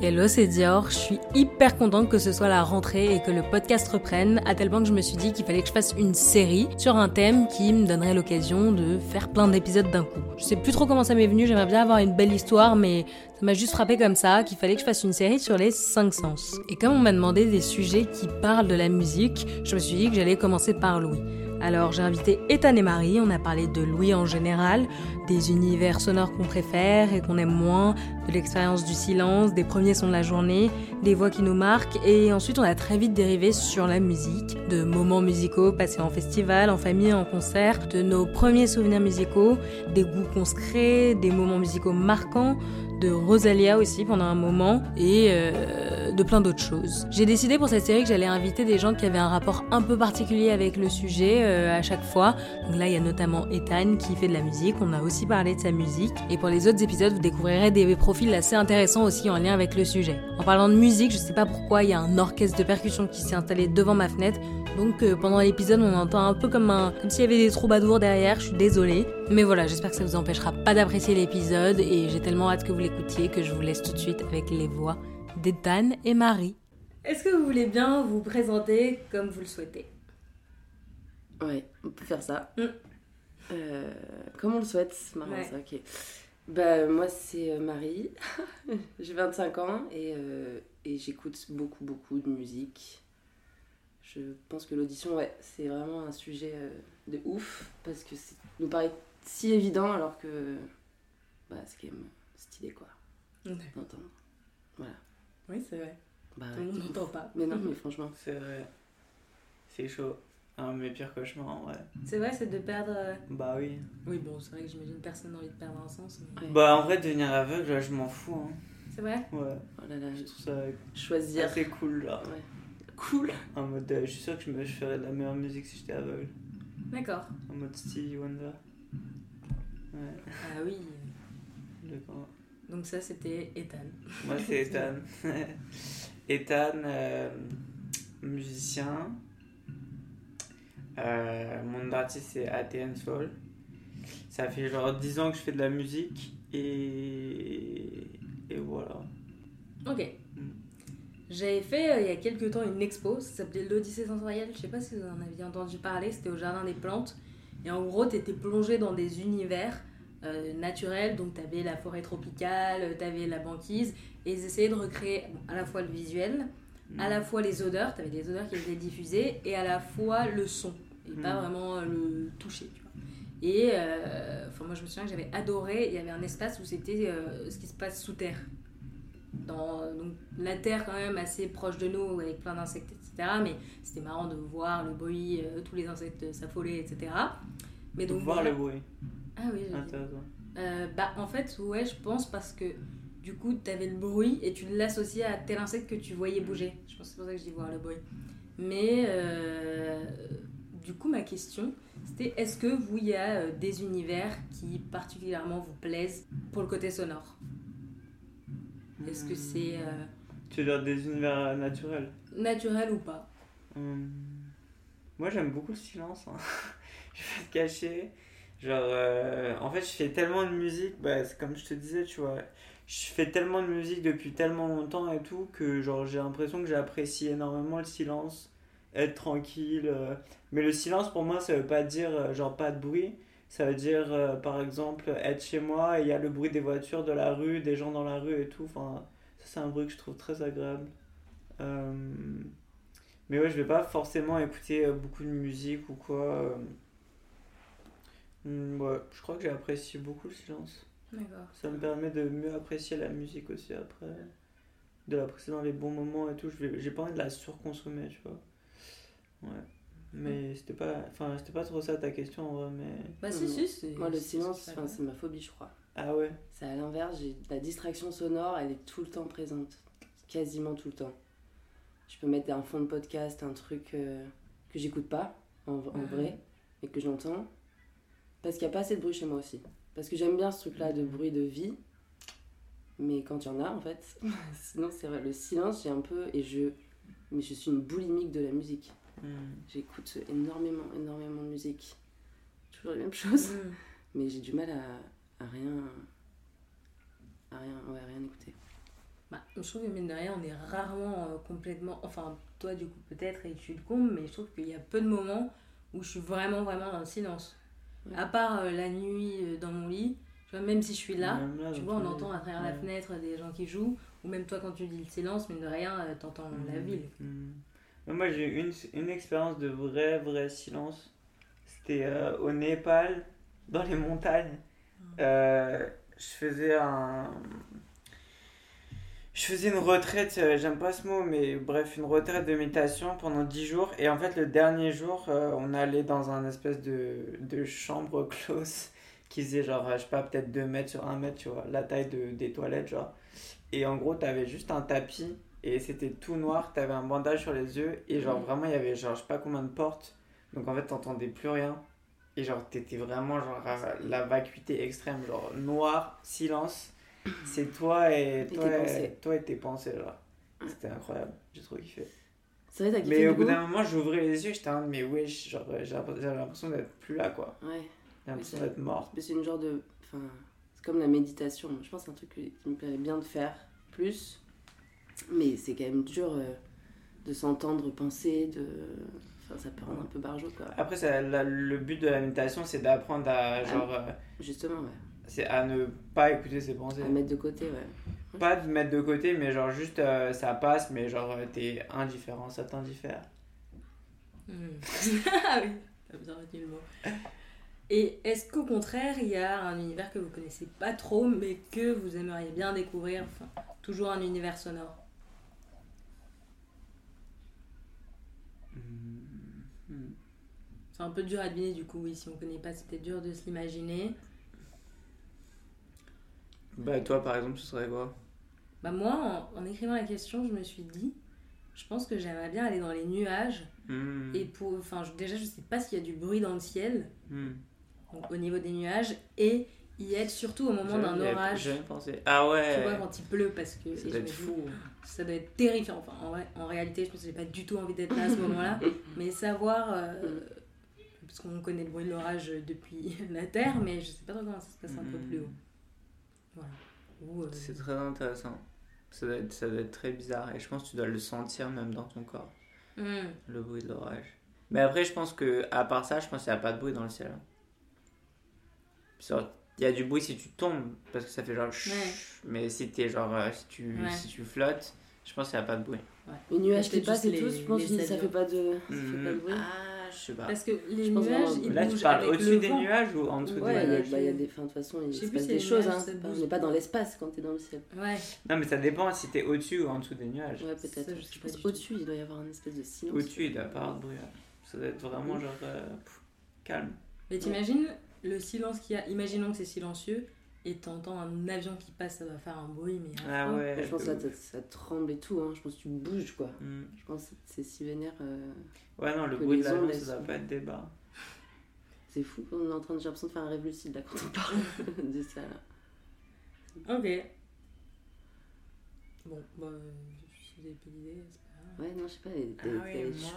Hello, c'est Dior. Je suis hyper contente que ce soit la rentrée et que le podcast reprenne, à tel point que je me suis dit qu'il fallait que je fasse une série sur un thème qui me donnerait l'occasion de faire plein d'épisodes d'un coup. Je sais plus trop comment ça m'est venu, j'aimerais bien avoir une belle histoire, mais ça m'a juste frappé comme ça qu'il fallait que je fasse une série sur les cinq sens. Et comme on m'a demandé des sujets qui parlent de la musique, je me suis dit que j'allais commencer par Louis. Alors j'ai invité Ethan et Marie, on a parlé de Louis en général, des univers sonores qu'on préfère et qu'on aime moins, de l'expérience du silence, des premiers sons de la journée, des voix qui nous marquent et ensuite on a très vite dérivé sur la musique, de moments musicaux passés en festival, en famille, en concert, de nos premiers souvenirs musicaux, des goûts qu'on se crée, des moments musicaux marquants, de Rosalia aussi pendant un moment et euh, de plein d'autres choses. J'ai décidé pour cette série que j'allais inviter des gens qui avaient un rapport un peu particulier avec le sujet euh, à chaque fois. Donc là, il y a notamment Ethan qui fait de la musique, on a aussi parlé de sa musique. Et pour les autres épisodes, vous découvrirez des profils assez intéressants aussi en lien avec le sujet. En parlant de musique, je sais pas pourquoi, il y a un orchestre de percussion qui s'est installé devant ma fenêtre. Donc euh, pendant l'épisode, on entend un peu comme, un, comme s'il y avait des troubadours derrière, je suis désolée. Mais voilà, j'espère que ça vous empêchera pas d'apprécier l'épisode et j'ai tellement hâte que vous l'écoutiez que je vous laisse tout de suite avec les voix d'Ethan et Marie. Est-ce que vous voulez bien vous présenter comme vous le souhaitez? Ouais, on peut faire ça. Mm. Euh, comme on le souhaite, c'est marrant Ouais. ça, ok. Bah, moi, c'est euh, Marie, j'ai 25 ans et, euh, et j'écoute beaucoup, beaucoup de musique. Je pense que l'audition, ouais, c'est vraiment un sujet euh, de ouf parce que ça nous paraît si évident alors que bah, c'est quand même stylé quoi, d'entendre. Voilà. Oui, c'est vrai. Bah, Tout le ouais. monde n'entend pas. Mais non, mais franchement, C'est vrai. C'est chaud. Un de mes pires cauchemars, ouais. C'est vrai, c'est de perdre. euh, Bah oui. Oui, bon, c'est vrai que j'imagine personne n'a envie de perdre un sens. mais-. Bah en vrai, devenir aveugle, là, je m'en fous. Hein. C'est vrai? Ouais. oh là là, Je trouve ça choisir. assez cool, là. Ouais. Cool. En mode, euh, je suis sûr que je, me, je ferais de la meilleure musique si j'étais aveugle. D'accord. En mode Stevie Wonder. Ouais. Ah oui. D'accord. Donc ça, c'était Ethan. Moi, c'est Ethan. Ethan, euh, musicien. Euh, mon nom d'artiste, c'est ATN Soul. Ça fait genre 10 ans que je fais de la musique et, et voilà. Ok. Mm. J'avais fait euh, il y a quelques temps une expo, ça s'appelait l'Odyssée sensorielle, je sais pas si vous en aviez entendu parler, c'était au Jardin des Plantes. Et en gros, t'étais plongé dans des univers euh, naturels, donc t'avais la forêt tropicale, t'avais la banquise, et ils essayaient de recréer bon, à la fois le visuel, à la fois les odeurs, t'avais des odeurs qui étaient diffusées, et à la fois le son, et pas Mm. vraiment euh, le toucher, tu vois. Et euh, enfin, moi je me souviens que j'avais adoré, il y avait un espace où c'était euh, ce qui se passe sous terre. Dans donc, la terre quand même assez proche de nous avec plein d'insectes, etc. Mais c'était marrant de voir le bruit, euh, tous les insectes s'affoler, etc. Mais donc, voir voilà. le bruit. Ah oui. Intéressant. Euh, bah en fait ouais je pense parce que du coup t'avais le bruit et tu l'associais à tel insecte que tu voyais bouger je pense que c'est pour ça que je dis voir le bruit mais euh, du coup ma question c'était est-ce que vous il y a euh, des univers qui particulièrement vous plaisent pour le côté sonore? Est-ce que c'est euh, Tu veux dire des univers naturels? Naturel ou pas? Hum, Moi j'aime beaucoup le silence. hein. je vais te cacher. Genre, euh, en fait, je fais tellement de musique, bah, c'est comme je te disais, tu vois. Je fais tellement de musique depuis tellement longtemps et tout que genre j'ai l'impression que j'apprécie énormément le silence, être tranquille. euh. Mais le silence pour moi ça veut pas dire euh, genre pas de bruit. Ça veut dire euh, par exemple être chez moi et il y a le bruit des voitures, de la rue, des gens dans la rue et tout. Enfin, ça c'est un bruit que je trouve très agréable. Euh, mais ouais, je vais pas forcément écouter beaucoup de musique ou quoi. Hmm, Ouais, je crois que j'apprécie beaucoup le silence. Ça me permet de mieux apprécier la musique aussi après. De l'apprécier dans les bons moments et tout. J'ai pas envie de la surconsommer, tu vois. Mais c'était pas, enfin, c'était pas trop ça ta question en vrai, mais. bah si si c'est Moi, le silence, c'est enfin, pas c'est ma phobie, je crois. Ah ouais? C'est à l'inverse, j'ai la distraction sonore, elle est tout le temps présente. Quasiment tout le temps. Je peux mettre un fond de podcast, un truc euh, que j'écoute pas, en, en vrai, mais que j'entends. Parce qu'il n'y a pas assez de bruit chez moi aussi. Parce que j'aime bien ce truc-là de bruit de vie. Mais quand il y en a, en fait, sinon c'est vrai, le silence, j'ai un peu. Et je. Mais je suis une boulimique de la musique. Hmm. J'écoute énormément, énormément de musique. Toujours les mêmes choses. Mm. Mais j'ai du mal à, à rien. à rien. Ouais, à rien écouter. Bah, je trouve que mine de rien, on est rarement euh, complètement. Enfin, toi, du coup, peut-être, et tu le combles, mais je trouve qu'il y a peu de moments où je suis vraiment, vraiment dans le silence. Ouais. À part euh, la nuit euh, dans mon lit, tu vois, même si je suis là, tu vois, on entend à travers la fenêtre des gens qui jouent, ou même toi, quand tu dis le silence, mine de rien, euh, t'entends la Mhm. ville. Mhm. Moi, j'ai eu une, une expérience de vrai, vrai silence. C'était euh, au Népal, dans les montagnes. Euh, je faisais un. Je faisais une retraite, euh, j'aime pas ce mot, mais bref, une retraite de méditation pendant 10 jours. Et en fait, le dernier jour, euh, on allait dans un espèce de, de chambre close qui faisait genre, je sais pas, peut-être 2 mètres sur 1 mètre, tu vois, la taille de, des toilettes, genre. Et en gros, t'avais juste un tapis et c'était tout noir, t'avais un bandage sur les yeux et genre vraiment, il y avait genre, je sais pas combien de portes. Donc en fait, t'entendais plus rien. Et genre, t'étais vraiment genre à la vacuité extrême, genre noir, silence. C'est toi et, Et toi, tes et, pensées. toi et tes pensées, genre. C'était incroyable, j'ai trop kiffé. C'est vrai, t'as kiffé Mais au bout d'un moment, j'ouvrais les yeux, j'étais en mais wesh, genre, j'avais l'impression d'être plus là, quoi. Ouais. J'ai l'impression d'être mort. Mais c'est une genre de. Enfin, c'est comme la méditation. Je pense que c'est un truc qui qui me plairait bien de faire plus. Mais c'est quand même dur euh, de s'entendre penser, de. Enfin, ça peut rendre un peu barjot, quoi. Après, ça, la- le but de la méditation, c'est d'apprendre Ah. à, genre, euh, Justement, ouais. c'est à ne pas écouter ses pensées. À mettre de côté, ouais. Pas de mettre de côté, mais genre juste euh, ça passe, mais genre t'es indifférent, ça t'indiffère. Hmm. ah oui, t'as bien retenu le mot. Et est-ce qu'au contraire, il y a un univers que vous connaissez pas trop, mais que vous aimeriez bien découvrir? Enfin, toujours un univers sonore. C'est un peu dur à deviner du coup, oui, si on connaît pas, c'était dur de se l'imaginer. Bah, toi par exemple, ce serait quoi? Bah moi, en, en écrivant la question, je me suis dit, je pense que j'aimerais bien aller dans les nuages. Hmm. Et pour, enfin, je- déjà, je sais pas s'il y a du bruit dans le ciel, Hmm. donc au niveau des nuages, et y être surtout au moment d'un orage. Pensé. Ah ouais Tu vois, quand il pleut, parce que Ça doit être ça doit terrifiant. Enfin, en, vrai- en réalité, je pense que j'ai pas du tout envie d'être là à ce moment-là. Mais savoir, euh, parce qu'on connaît le bruit de l'orage depuis la Terre, mais je sais pas trop comment ça se passe un peu plus haut. Voilà. Euh, C'est très intéressant. Ça doit, être, ça doit être très bizarre et je pense que tu dois le sentir même dans ton corps, hmm. le bruit de l'orage. Mais après, je pense que à part ça, je pense qu'il n'y a pas de bruit dans le ciel. Genre, Il y a du bruit si tu tombes, parce que ça fait genre chut, Ouais. mais si t'es genre euh, si tu, Ouais. si tu flottes, je pense qu'il n'y a pas de bruit. Les nuages qui passent et tout, je pense que ça sables. fait pas de, ça fait pas de bruit. Ah, je sais pas. Parce que les nuages, vraiment- ils Là, tu parles au-dessus des nuages ou en dessous des nuages? bah, il y a des, enfin, de toute façon, il se passe des choses. nuages, Hein. On n'est pas dans l'espace quand t'es dans le ciel. Ouais. Non, mais ça dépend si t'es au-dessus ou en dessous des nuages. Ouais, peut-être. je pense au-dessus, il doit y avoir une espèce de silence. Au-dessus, il doit pas avoir de bruit. Ça doit être vraiment Mhm. genre euh, pff, calme. Mais t'imagines le silence qu'il y a, imaginons que c'est silencieux, et t'entends un avion qui passe, ça va faire un bruit, mais Ah ouais. Je pense que ça, tremble et tout. Hein. Je pense que tu bouges, quoi. Hmm. Je pense que c'est si vénère. euh, Ouais, non, le bruit de l'avion, ça doit pas être débat. C'est fou, on est en train de, j'ai l'impression de faire un rêve lucide là quand on parle de ça là. Ok. Bon, bah, euh, si vous avez pas d'idée, c'est pas. Ouais, non, je sais pas, elle Ah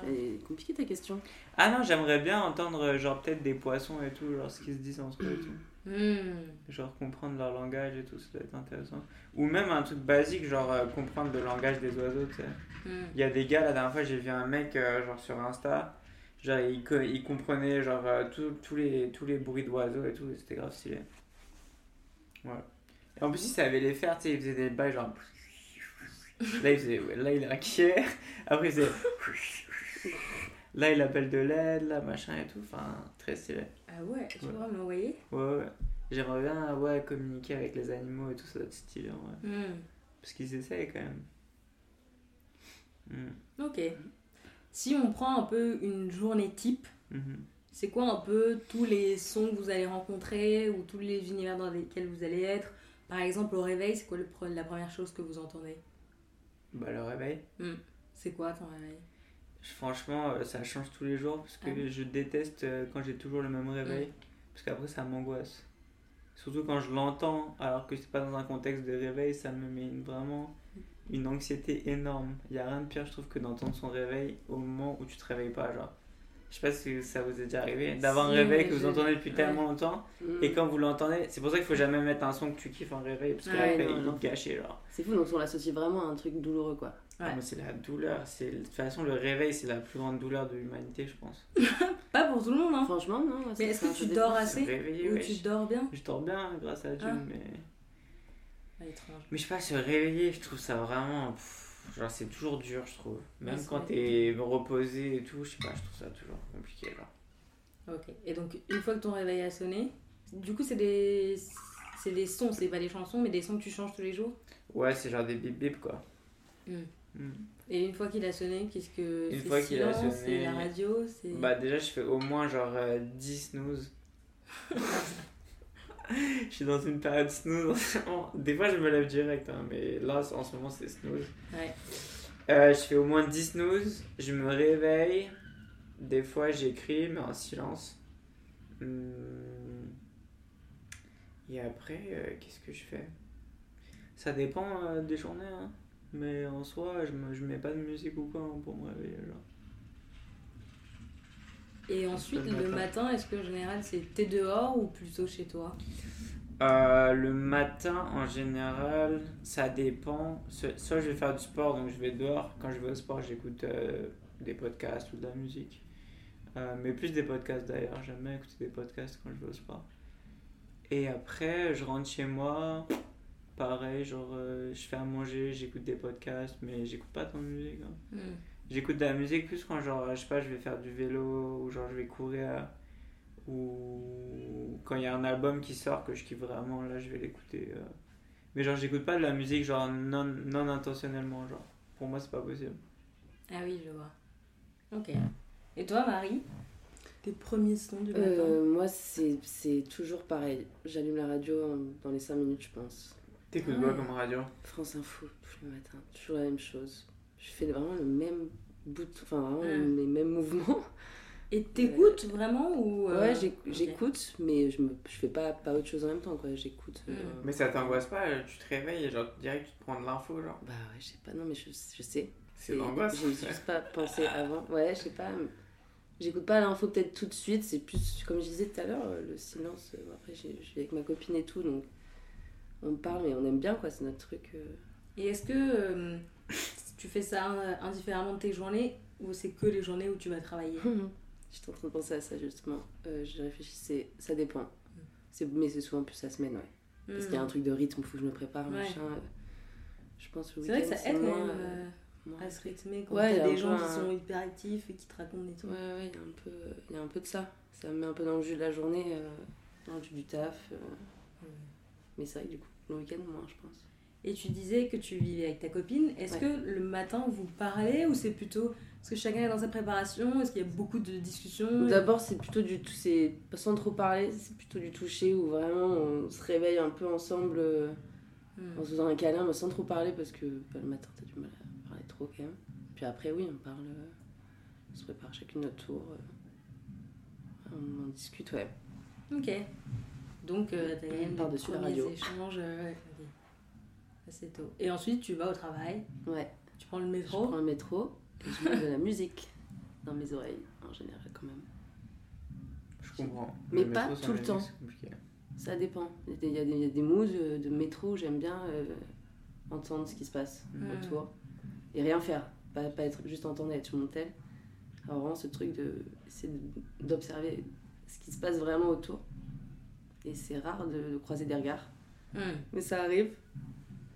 elle est- compliquée ta question. Ah non, j'aimerais bien entendre euh, genre peut-être des poissons et tout, genre ce qu'ils se disent entre eux et tout. Hmm. Genre comprendre leur langage et tout, ça doit être intéressant. Ou même un truc basique, genre euh, comprendre le langage des oiseaux, tu sais. Hmm. Il y a des gars, la dernière fois, j'ai vu un mec euh, genre sur Insta, genre il, co- il comprenait genre euh, tout- tous les, tous les bruits d'oiseaux et tout, et c'était grave stylé. Ouais. Et en plus, il savait les faire, tu sais, il faisait des bails genre. Là, il faisait, là, il est inquiet, après, il faisait. Là, il appelle de l'aide, là, machin et tout, enfin, très stylé. Ah ouais, tu pourras me l'envoyer? Ouais, ouais. J'aimerais bien ouais, communiquer avec les animaux et tout, ça doit être stylé en vrai. Hmm. Parce qu'ils essayent quand même. Hmm. Ok. Si on prend un peu une journée type, Mhm. c'est quoi un peu tous les sons que vous allez rencontrer ou tous les univers dans lesquels vous allez être? Par exemple, au réveil, c'est quoi le la première chose que vous entendez? Bah, le réveil. C'est quoi ton réveil? Franchement, euh, ça change tous les jours parce que Ah. je déteste euh, quand j'ai toujours le même réveil. Parce qu'après, ça m'angoisse. Surtout quand je l'entends alors que c'est pas dans un contexte de réveil, ça me met une- vraiment une anxiété énorme. Il y a rien de pire, je trouve, que d'entendre son réveil au moment où tu te réveilles pas. Genre, Je sais pas si ça vous est déjà arrivé, d'avoir un réveil que vous entendez depuis ouais. tellement longtemps, Mm. et quand vous l'entendez, c'est pour ça qu'il faut jamais mettre un son que tu kiffes en réveil, parce que Ouais, après, non, il non. est gâché, genre. C'est fou, donc on l'associe vraiment à un truc douloureux, quoi. Ah, mais c'est la douleur, c'est de toute façon le réveil c'est la plus grande douleur de l'humanité je pense. Pas pour tout le monde, hein. Franchement, non. Mais est-ce que tu dors assez Ou ouais, tu dors bien Je dors bien grâce à Dieu Ah. mais Ah, étrange. mais je sais pas se réveiller je trouve ça vraiment pff, genre c'est toujours dur je trouve. Même quand t'es reposé et tout je sais pas je trouve ça toujours compliqué genre. Ok. Et donc, une fois que ton réveil a sonné, du coup, c'est des. C'est des sons, c'est pas des chansons, mais des sons que tu changes tous les jours? Ouais c'est genre des bip bip quoi. Mm. Mm. Et une fois qu'il a sonné, qu'est-ce que. Une fois qu'il a sonné- C'est la radio. Bah déjà je fais au moins genre euh, 10 snooze. je suis dans une période snooze en ce moment. Des fois je me lève direct hein, mais là en ce moment c'est snooze. Ouais. Euh, je fais au moins 10 snooze, je me réveille, des fois j'écris mais en silence. Hum. Et après, euh, qu'est-ce que je fais? Ça dépend euh, des journées, hein. mais en soi, je, me, je mets pas de musique ou quoi hein, pour me réveiller. Genre. Et ensuite, Le le matin. matin, est-ce que en général c'est t'es dehors ou plutôt chez toi? Euh, le matin, en général, ça dépend. So- Soit je vais faire du sport, donc je vais dehors. Quand je vais au sport, j'écoute euh, des podcasts ou de la musique. Euh, mais plus des podcasts d'ailleurs. J'aime bien écouter des podcasts quand je vais au sport. Et après, je rentre chez moi. Pareil, genre, je fais à manger, j'écoute des podcasts, mais j'écoute pas tant de musique. hein. Hmm. J'écoute de la musique plus quand, genre, je sais pas, je vais faire du vélo ou genre je vais courir. Ou quand il y a un album qui sort que je kiffe vraiment, là je vais l'écouter. euh. Mais genre, j'écoute pas de la musique genre non, non intentionnellement, genre. Pour moi, c'est pas possible. Ah oui, je vois. Ok. Et toi, Marie? Tes premiers sons du matin? Euh, moi, c'est c'est toujours pareil. J'allume la radio dans les 5 minutes, je pense. T'écoutes Ah quoi ouais. comme radio? France Info, tous les matins. Toujours la même chose. Je fais vraiment le même bout, enfin vraiment Ah. les mêmes mouvements. Et t'écoutes vraiment ou euh, Ouais, j'écoute, mais je, me, je fais pas, pas autre chose en même temps, quoi. J'écoute. euh, Mm. Mais ça t'angoisse pas, euh, tu te réveilles et genre direct tu te prends de l'info, genre. Bah ouais, je sais pas, non, mais je, je sais. C'est l'angoisse. J'ai juste pas pensé avant. Ouais, je sais pas. J'écoute pas l'info peut-être tout de suite, c'est plus, comme je disais tout à l'heure, euh, le silence. euh, Après, je suis avec ma copine et tout, donc on parle, mais on aime bien, quoi, c'est notre truc. euh. Et est-ce que euh, tu fais ça euh, indifféremment de tes journées ou c'est que les journées où tu vas travailler? J'étais en train de penser à ça justement. Euh, je réfléchissais, ça dépend. C'est, mais c'est souvent plus la semaine, ouais. Parce qu'il y a un truc de rythme, faut que je me prépare. Ouais. machin. Je pense le C'est vrai que ça aide moins, même euh, euh, moins- à se rythmer quand Ouais, il y a des gens qui sont hyper actifs et qui te racontent des trucs. Ouais, ouais, il y a un peu, il y a un peu de ça. Ça me met un peu dans le jus de la journée, euh, dans le jus du taf. Mais c'est vrai que du coup, le week-end, moins, je pense. Et tu disais que tu vivais avec ta copine. Est-ce Ouais. que le matin vous parlez ou c'est plutôt. Est-ce que chacun est dans sa préparation Est-ce qu'il y a beaucoup de discussions D'abord, c'est plutôt du tout, c'est sans trop parler, c'est plutôt du toucher où vraiment on se réveille un peu ensemble euh, Hmm. en se faisant un câlin, mais sans trop parler parce que bah, le matin, t'as du mal à parler trop quand même. Puis après, oui, on parle, euh, on se prépare chacune notre tour. euh, on en discute, ouais. Ok. Donc, euh, t'as même Par-dessus des la radio. échanges. euh, ouais. Assez tôt. Et ensuite, tu vas au travail, Ouais. tu prends le Je métro. prends un métro et je mets de la musique dans mes oreilles, en général, quand même. Je comprends. Mais Le pas métro, tout le temps. c'est. Ça dépend. Il y a des, des, moods euh, de métro où j'aime bien euh, entendre ce qui se passe Mm. autour et rien faire. Pas, pas être juste entendre et être sur mon tel. Alors vraiment ce truc de de- d'observer ce qui se passe vraiment autour. Et c'est rare de, de croiser des regards. Hmm. Mais ça arrive.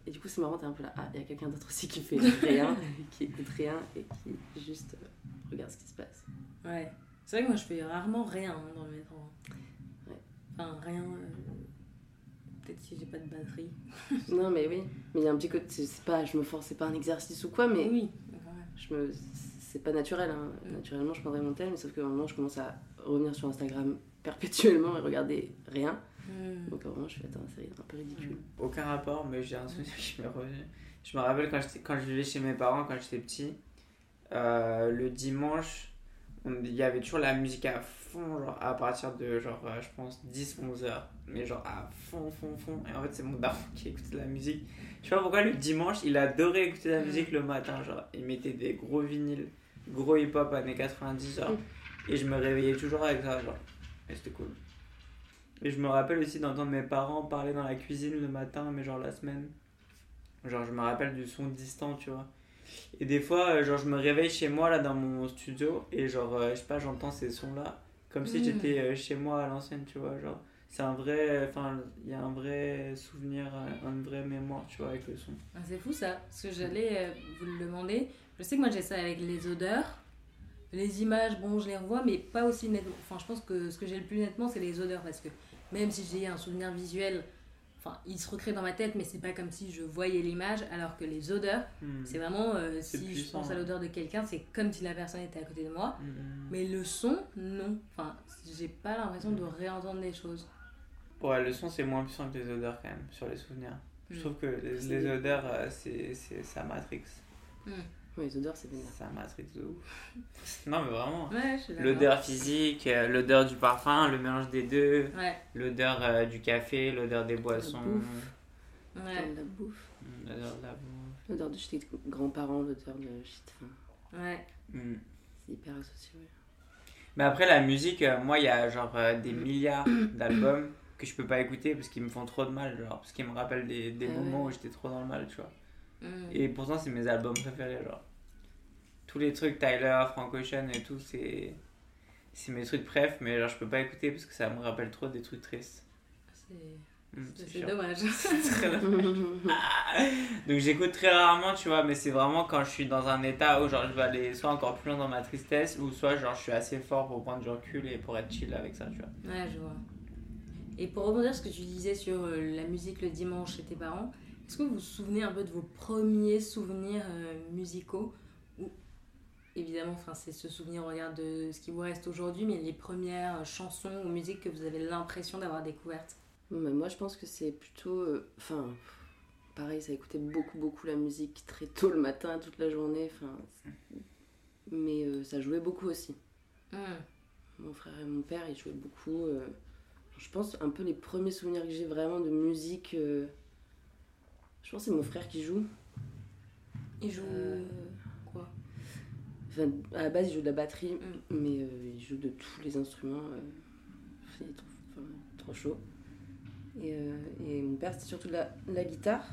Et du coup c'est marrant, t'es un peu là. Ah, il y a quelqu'un d'autre aussi qui fait rien, qui écoute rien et qui juste euh, regarde ce qui se passe. Ouais. C'est vrai que moi, je fais rarement rien hein, dans le métro. Ouais. Enfin, rien. euh, Peut-être si j'ai pas de batterie. non mais oui, mais il y a un petit côté, c'est pas, je me force, c'est pas un exercice ou quoi, mais oui. je me c'est pas naturel hein. Mm. naturellement je prendrais mon tel mais sauf un moment je commence à revenir sur Instagram perpétuellement et regarder rien Hmm. donc à un moment je fais attends c'est un peu ridicule Aucun rapport, mais j'ai un souvenir qui m'est revenu. Je me rappelle quand, je vivais chez mes parents, quand j'étais petit, euh, le dimanche, il y avait toujours la musique à fond, genre à partir de, genre, euh, je pense, 10-11 heures. Mais genre à fond, fond, fond. Et en fait, c'est mon daron qui écoutait de la musique. Je sais pas pourquoi le dimanche, il adorait écouter la musique le matin. Genre, il mettait des gros vinyles, gros hip-hop années 90, genre. Et je me réveillais toujours avec ça, genre. Et c'était cool. Et je me rappelle aussi d'entendre mes parents parler dans la cuisine le matin, mais genre la semaine. Genre, je me rappelle du son distant, tu vois. Et des fois, euh, genre, je me réveille chez moi, là, dans mon studio, et genre, euh, je sais pas, j'entends ces sons-là, comme si Mm. j'étais euh, chez moi à l'ancienne, tu vois. Genre, c'est un vrai. Enfin, il y a un vrai souvenir, une vraie mémoire, tu vois, avec le son. Ah, c'est fou ça, parce que j'allais vous le demander. Je sais que moi j'ai ça avec les odeurs. Les images, bon, je les revois, mais pas aussi nettement. Enfin, je pense que ce que j'ai le plus nettement, c'est les odeurs, parce que même si j'ai un souvenir visuel, enfin, il se recrée dans ma tête, mais c'est pas comme si je voyais l'image, alors que les odeurs, Hmm. c'est vraiment, euh, si je pense à l'odeur de quelqu'un, c'est comme si la personne était à côté de moi. Hmm. Mais le son, non. Enfin, j'ai pas l'impression de réentendre les choses. Ouais, le son, c'est moins puissant que les odeurs, quand même, sur les souvenirs. Je trouve que les, odeurs, euh, c'est c'est ça matrix. Ouais, les odeurs, c'est vénère. Ça matrix de ouf. non, mais vraiment. Ouais. L'odeur physique, euh, l'odeur du parfum, le mélange des deux, Ouais, l'odeur euh, du café, l'odeur des boissons, bouffe. ouais. L'odeur de la bouffe. mm, l'odeur de la bouffe. L'odeur de chez tes grands-parents, l'odeur de shit. Enfin, Ouais. Mm. c'est hyper associé. ouais. Mais après, la musique, euh, moi, il y a genre euh, des milliards d'albums que je peux pas écouter parce qu'ils me font trop de mal, genre, parce qu'ils me rappellent des, des Ah moments ouais. où j'étais trop dans le mal, tu vois. Mm. Et pourtant, c'est mes albums préférés, genre. Tous les trucs Tyler, Frank Ocean et tout, c'est. C'est mes trucs préf, mais genre je peux pas écouter parce que ça me rappelle trop des trucs tristes. C'est Mm, c'est dommage. Très Donc j'écoute très rarement, tu vois, mais c'est vraiment quand je suis dans un état où genre je vais aller soit encore plus loin dans ma tristesse ou soit genre je suis assez fort pour prendre du recul et pour être chill avec ça, tu vois. Ouais, je vois. Et pour rebondir sur ce que tu disais sur euh, la musique le dimanche chez tes parents, est-ce que vous vous souvenez un peu de vos premiers souvenirs euh, musicaux Ou évidemment, enfin, c'est ce souvenir au regard de ce qui vous reste aujourd'hui, mais les premières euh, chansons ou musiques que vous avez l'impression d'avoir découvertes? Mais moi, je pense que c'est plutôt. euh, Enfin, pareil, ça écoutait beaucoup, beaucoup la musique très tôt le matin, toute la journée. Enfin, mais euh, ça jouait beaucoup aussi. Hmm. Mon frère et mon père, ils jouaient beaucoup. euh, je pense un peu les premiers souvenirs que j'ai vraiment de musique. Je pense que c'est mon frère qui joue. Ils jouent Euh, quoi? Enfin, à la base, il joue de la batterie, Mm. mais euh, il joue de tous les instruments. euh, il est trop, enfin, trop chaud. Et, et mon père, c'était surtout de la, la guitare.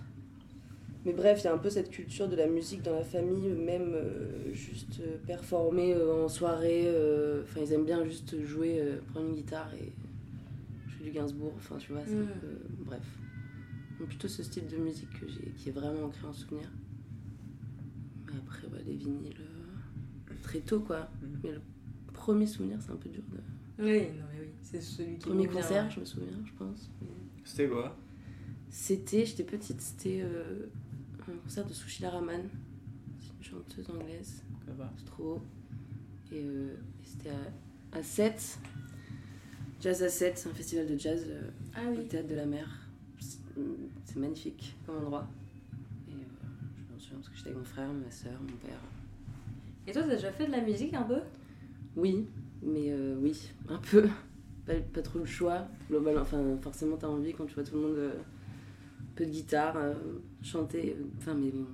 Mais bref, il y a un peu cette culture de la musique dans la famille, même euh, juste euh, performer euh, en soirée. Enfin, ils aiment bien juste jouer, prendre une guitare et jouer du Gainsbourg. Enfin, tu vois, c'est Mm. un peu. Bref. Donc, plutôt ce style de musique que j'ai, qui est vraiment ancré en souvenir. Mais après, ouais, les vinyles, euh, très tôt, quoi. Mm. Mais le premier souvenir, c'est un peu dur. De... Oui, non, mais oui, c'est celui qui Premier concert, ouais. je me souviens, je pense. Mais C'était quoi? C'était, j'étais petite, c'était euh, un concert de Sushila Raman. C'est une chanteuse anglaise, Ça va. c'est trop haut. Et, euh, et c'était à, à 7. Jazz à 7, c'est un festival de jazz euh, Ah au théâtre de la mer. C'est c'est magnifique comme endroit. Et euh, je me souviens parce que j'étais avec mon frère, ma soeur, mon père. Et toi, t'as déjà fait de la musique un peu? Oui, mais euh, oui, un peu. Pas, pas trop le choix. Globalement, enfin, forcément, t'as envie quand tu vois tout le monde. euh, un peu de guitare, euh, chanter. euh, Enfin, mais bon,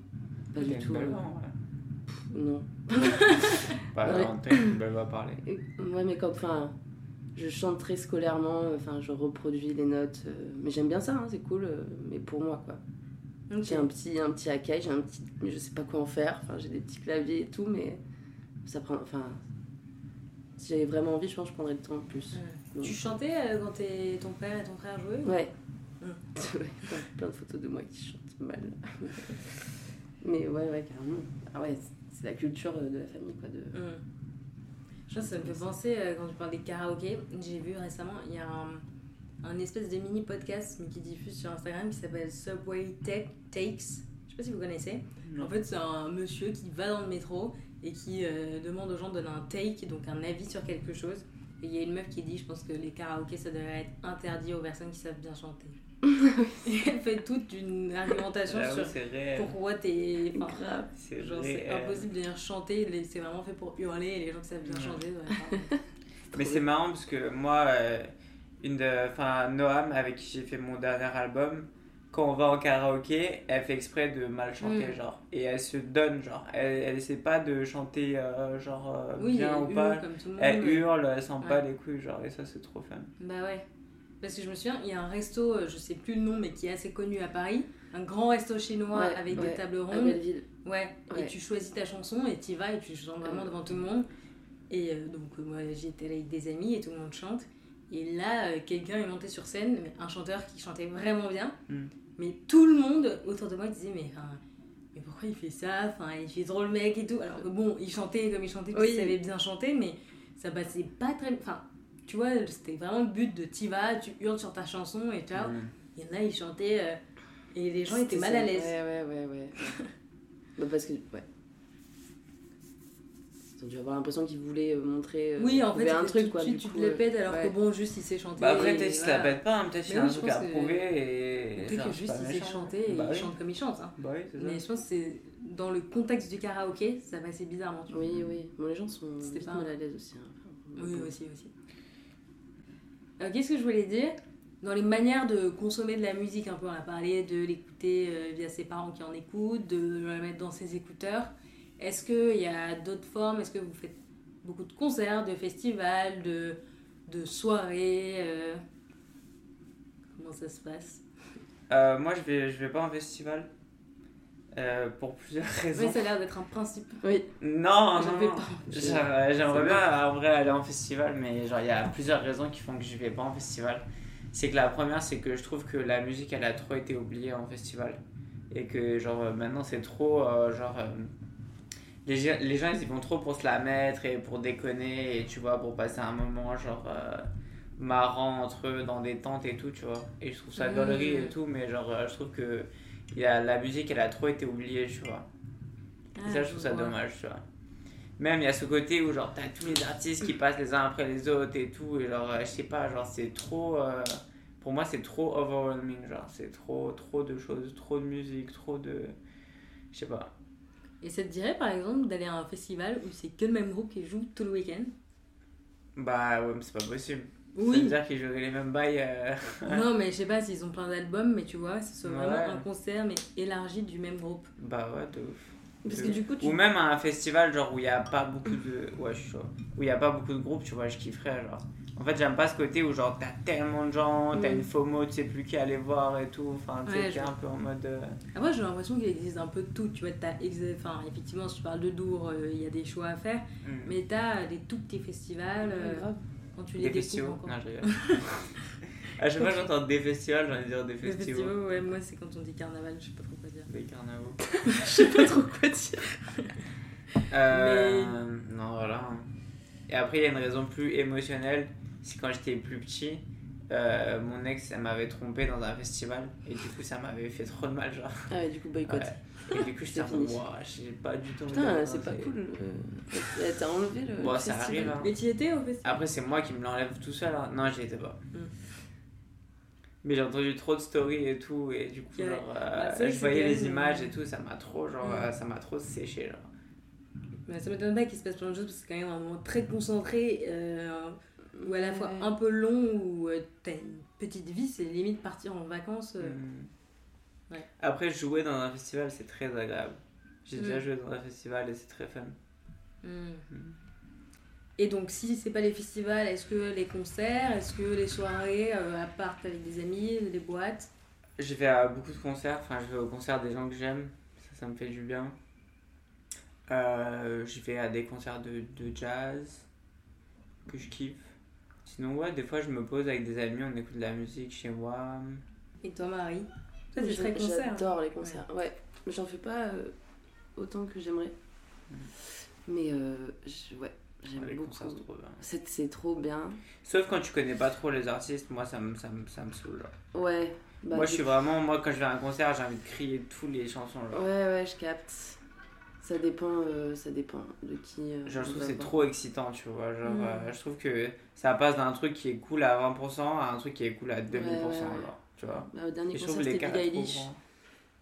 pas du tout. belle euh, voix, ouais. non. Pas Ouais. une belle voix à parler. Ouais, mais quand. Enfin, je chante très scolairement, enfin, je reproduis les notes. euh, mais j'aime bien ça, hein, c'est cool, euh, mais pour moi, quoi. J'ai un petit, un petit Akai, j'ai un petit. Mais je sais pas quoi en faire. Enfin, j'ai des petits claviers et tout, mais ça prend. Enfin. Si j'avais vraiment envie, je pense que je prendrais le temps en plus. Ouais. Tu chantais euh, quand ton père et ton frère jouaient ou- Ouais. Mm. Ouais, plein, de photos de moi qui chantent mal. Mais ouais, ouais, carrément. Ah ouais, c'est- la culture de la famille, quoi. De... Mm. Je pense que ça me fait penser, euh, quand tu parles des karaokés, j'ai vu récemment, il y a un, un espèce de mini podcast mais qui diffuse sur Instagram qui s'appelle Subway Tech Takes. Je sais pas si vous connaissez. Non. En fait, c'est un monsieur qui va dans le métro et qui euh, demande aux gens de donner un take, donc un avis sur quelque chose. Et il y a une meuf qui dit Je pense que les karaokés, ça devrait être interdit aux personnes qui savent bien chanter. Et elle fait toute une argumentation J'avoue, sur pourquoi t'es. enfin. C'est réel. impossible de venir chanter, c'est vraiment fait pour hurler et les gens qui savent bien Ouais. chanter. ouais, Mais c'est marrant parce que moi, euh, une de, enfin Noam avec qui j'ai fait mon dernier album, quand on va en karaoké, elle fait exprès de mal chanter, Mm. genre. Et elle se donne, genre. Elle, elle essaie pas de chanter, euh, genre, euh, Oui, bien ou pas. comme tout le monde. Elle hurle, elle s'en bat Ouais. les couilles, genre. Et ça, c'est trop fun. Bah ouais. Parce que je me souviens, il y a un resto, euh, je sais plus le nom, mais qui est assez connu à Paris. Un grand resto chinois Ouais, avec ouais. des tables À rondes. Belleville. Ouais. Et Ouais. tu choisis ta chanson et tu vas et tu chantes vraiment devant tout le monde. Et euh, donc, euh, moi, j'étais là avec des amis et tout le monde chante. Et là, euh, quelqu'un est monté sur scène, mais un chanteur qui chantait vraiment bien. Mm. Mais tout le monde autour de moi disait, mais, mais pourquoi il fait ça? Enfin, il fait trop le mec et tout. Alors que bon, il chantait comme il chantait, Oui. qu'il savait bien chanter, mais ça passait pas très. Enfin, tu vois, c'était vraiment le but de t'y vas, tu hurles sur ta chanson et ciao. Mm. Et là, il chantait euh, et les gens étaient mal ça. à l'aise. Ouais, ouais, ouais, ouais. bah parce que, ouais. Ils ont dû avoir l'impression qu'ils voulaient euh, montrer euh, Oui, en fait, un truc, tout quoi. de suite, du tu coup, te le euh, pètes alors ouais. que bon, juste il sait chanter. Bah après, peut-être qu'il se la pète pas, hein, peut-être qu'il a un truc à prouver et. Peut-être que c'est juste il sait chanter et Bah il oui. chante comme il chante. hein. Bah oui, c'est ça. Mais je pense que c'est dans le contexte du karaoké, ça passait bizarrement. Tu vois. Oui, oui. Bon, les gens sont C'était vite pas- mal à l'aise aussi. hein. Oui, aussi, aussi. Euh, Qu'est-ce que je voulais dire? Dans les manières de consommer de la musique, un peu, on a parlé de l'écouter euh, via ses parents qui en écoutent, de la mettre dans ses écouteurs. Est-ce qu'il y a d'autres formes? Est-ce que vous faites beaucoup de concerts, de festivals, de, de soirées euh, Comment ça se passe? Moi, je vais, je vais pas en festival. Euh, pour plusieurs raisons. Oui, ça a l'air d'être un principe. Oui. Non, non, vais non. J'aimerais bien en vrai aller en festival, mais genre il y a plusieurs raisons qui font que je vais pas en festival. C'est que la première, c'est que je trouve que la musique elle a trop été oubliée en festival. Et que genre euh, maintenant c'est trop euh, genre. euh, les, gens- les gens ils y vont trop pour se la mettre et pour déconner et tu vois, pour passer un moment genre. euh, marrant entre eux dans des tentes et tout, tu vois. Et je trouve ça Mhm. gaulerie et tout, mais genre je trouve que il a, la musique elle a trop été oubliée, tu vois. Et Ah, ça, je trouve ça dommage, tu vois. Même, il y a ce côté où, genre, t'as tous les artistes qui passent les uns après les autres et tout, et genre, euh, je sais pas, genre, c'est trop. euh, pour moi, c'est trop overwhelming, genre, c'est trop, trop de choses, trop de musique, trop de. Je sais pas. Et ça te dirait par exemple d'aller à un festival où c'est que le même groupe qui joue tout le week-end? Bah, ouais, mais c'est pas possible. Ça veut Oui. dire qu'ils joueraient les mêmes bails. euh, Non, mais je sais pas s'ils ont plein d'albums, mais tu vois, ce soit vraiment Ouais. un concert mais élargi du même groupe. Bah, ouais, de ouf. Parce De que ouf. du coup, tu. Ou même à un festival, genre, où il y a pas beaucoup de. Ouais, je suis chaud. Où il y a pas beaucoup de groupes, tu vois, je kifferais, genre. En fait, j'aime pas ce côté où, genre, t'as tellement de gens, t'as Mm. une FOMO, tu sais plus qui aller voir et tout. Enfin, tu sais, Ouais, un peu en mode. euh, Après, j'ai l'impression qu'il existe un peu de tout. Tu vois, t'as. ex- Enfin, effectivement, si tu parles de Dour, euh, il y a des choix à faire. hmm. Mais t'as des tout petits festivals. euh, Ouais, grave. Quand tu les Des festivals. Non, je rigole. à chaque fois que j'entends des festivals, j'ai envie de dire des festivals. festivals, ouais, moi c'est quand on dit carnaval, je sais pas trop quoi dire. Des carnavaux. Je sais pas trop quoi dire. Euh, Non, voilà. Et après, il y a une raison plus émotionnelle. C'est quand j'étais plus petit, euh, mon ex, elle m'avait trompé dans un festival. Et du coup, ça m'avait fait trop de mal, genre. Ah ouais, du coup, boycott. Ouais. Et du coup, j'étais en. Ouah, j'ai pas du tout envie Putain, c'est pas cool. euh, Elle t'a enlevé le. Bon, le ça festival. arrive, hein. Mais tu y étais au festival Après, c'est moi qui me l'enlève tout seul. hein. Non, j'y étais pas. Mm. Mais j'ai entendu trop de stories et tout, et du coup, Ouais. genre, euh, Bah, je voyais les images euh, et tout, ça m'a trop, genre, Mm. ça m'a trop séché, genre. Mais ça m'étonne pas qu'il se passe plein de choses parce que c'est quand même un moment très concentré euh, ou à la fois Ouais. un peu long où euh, t'as une petite vie, c'est limite partir en vacances. euh. Mm. Ouais. Après, jouer dans un festival, c'est très agréable. J'ai déjà Mm. joué dans un festival et c'est très fun. Hmm. Mm. Et donc si c'est pas les festivals, est-ce que les concerts, est-ce que les soirées, euh, à part avec des amis, des boîtes? Je vais à beaucoup de concerts, enfin, je vais au concert des gens que j'aime, ça, ça me fait du bien. Euh, je vais à des concerts de, de jazz que je kiffe. Sinon, ouais, des fois, je me pose avec des amis, on écoute de la musique chez moi. Et toi Marie? Toi c'est J'a- très concert. J'adore les concerts. Ouais. Mais j'en fais pas euh, autant que j'aimerais. Mm. Mais euh, je- ouais, j'aime Les beaucoup. concerts, c'est trop bien. C'est c'est trop bien. Sauf quand tu connais pas trop les artistes, moi, ça me, ça me, ça me saoule. genre. Ouais. Bah, moi, je suis vraiment, moi, quand je vais à un concert, j'ai envie de crier toutes les chansons. Genre, Ouais, ouais, je capte. Ça dépend, euh, ça dépend de qui. euh, Genre, je trouve que c'est trop excitant, tu vois. Genre, Mm. euh, je trouve que ça passe d'un truc qui est cool à 20% à un truc qui est cool à 2000%, Ouais, ouais, ouais. genre, tu vois. Bah, au dernier Et concert, c'était Billie grand.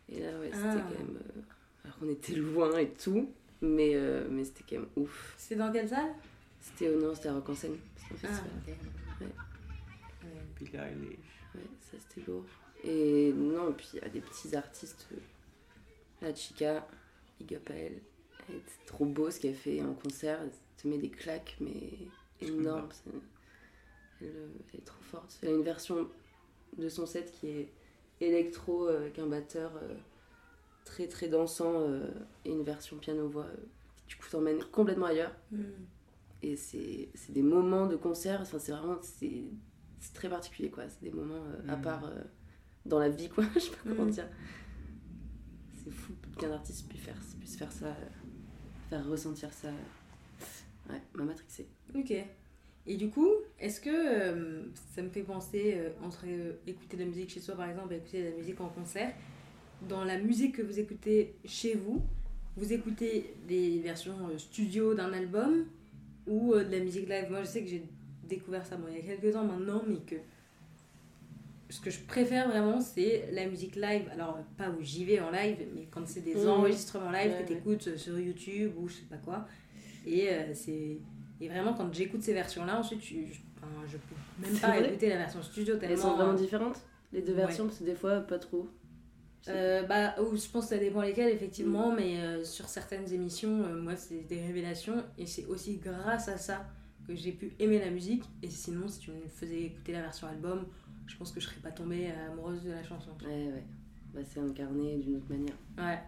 Et là, ouais, Ah. c'était quand même. euh, Alors qu'on était loin et tout. Mais, euh, mais c'était quand même ouf. C'est dans quelle salle? C'était au non, c'était à Rock en scène. C'était Ah festival. ok. Ouais. Ouais. Billie Eilish. Ouais, ça c'était lourd. Et non, et puis il y a des petits artistes. euh, La Chica, big up à elle. Elle est trop beau ce qu'elle fait en concert. Elle te met des claques, mais énormes. Euh, elle est trop forte. Elle a une version de son set qui est électro euh, avec un batteur euh, très très dansant euh, et une version piano-voix qui du coup t'emmène complètement ailleurs. Hmm. Et c'est des moments de concert, enfin, c'est vraiment c'est très particulier quoi. C'est des moments à Mhm. part dans la vie quoi, je sais pas comment Mhm. dire. C'est fou qu'un artiste puisse faire, puisse faire ça, faire ressentir ça. Ouais, m'a matrixé. Ok. Et du coup, est-ce que euh, ça me fait penser euh, entre euh, écouter de la musique chez soi par exemple et écouter de la musique en concert Dans la musique que vous écoutez chez vous, vous écoutez des versions studio d'un album ou de la musique live? Moi je sais que j'ai découvert ça bon, il y a quelques temps maintenant, mais que ce que je préfère vraiment c'est la musique live. Alors, pas où j'y vais en live, mais quand c'est des Mhm. enregistrements live Ouais, que tu écoutes sur YouTube ou je sais pas quoi. Et c'est. Et vraiment, quand j'écoute ces versions-là, ensuite, je, je, enfin, je peux même pas vrai écouter la version studio tellement. Elles sont vraiment différentes les deux Ouais. versions parce que des fois pas trop. Euh, bah, ou je pense que ça dépend lesquelles, effectivement, mais euh, sur certaines émissions, euh, moi, c'est des révélations. Et c'est aussi grâce à ça que j'ai pu aimer la musique. Et sinon, si tu me faisais écouter la version album, je pense que je serais pas tombée amoureuse de la chanson. Ouais, ouais. Bah, c'est incarné d'une autre manière. Ouais.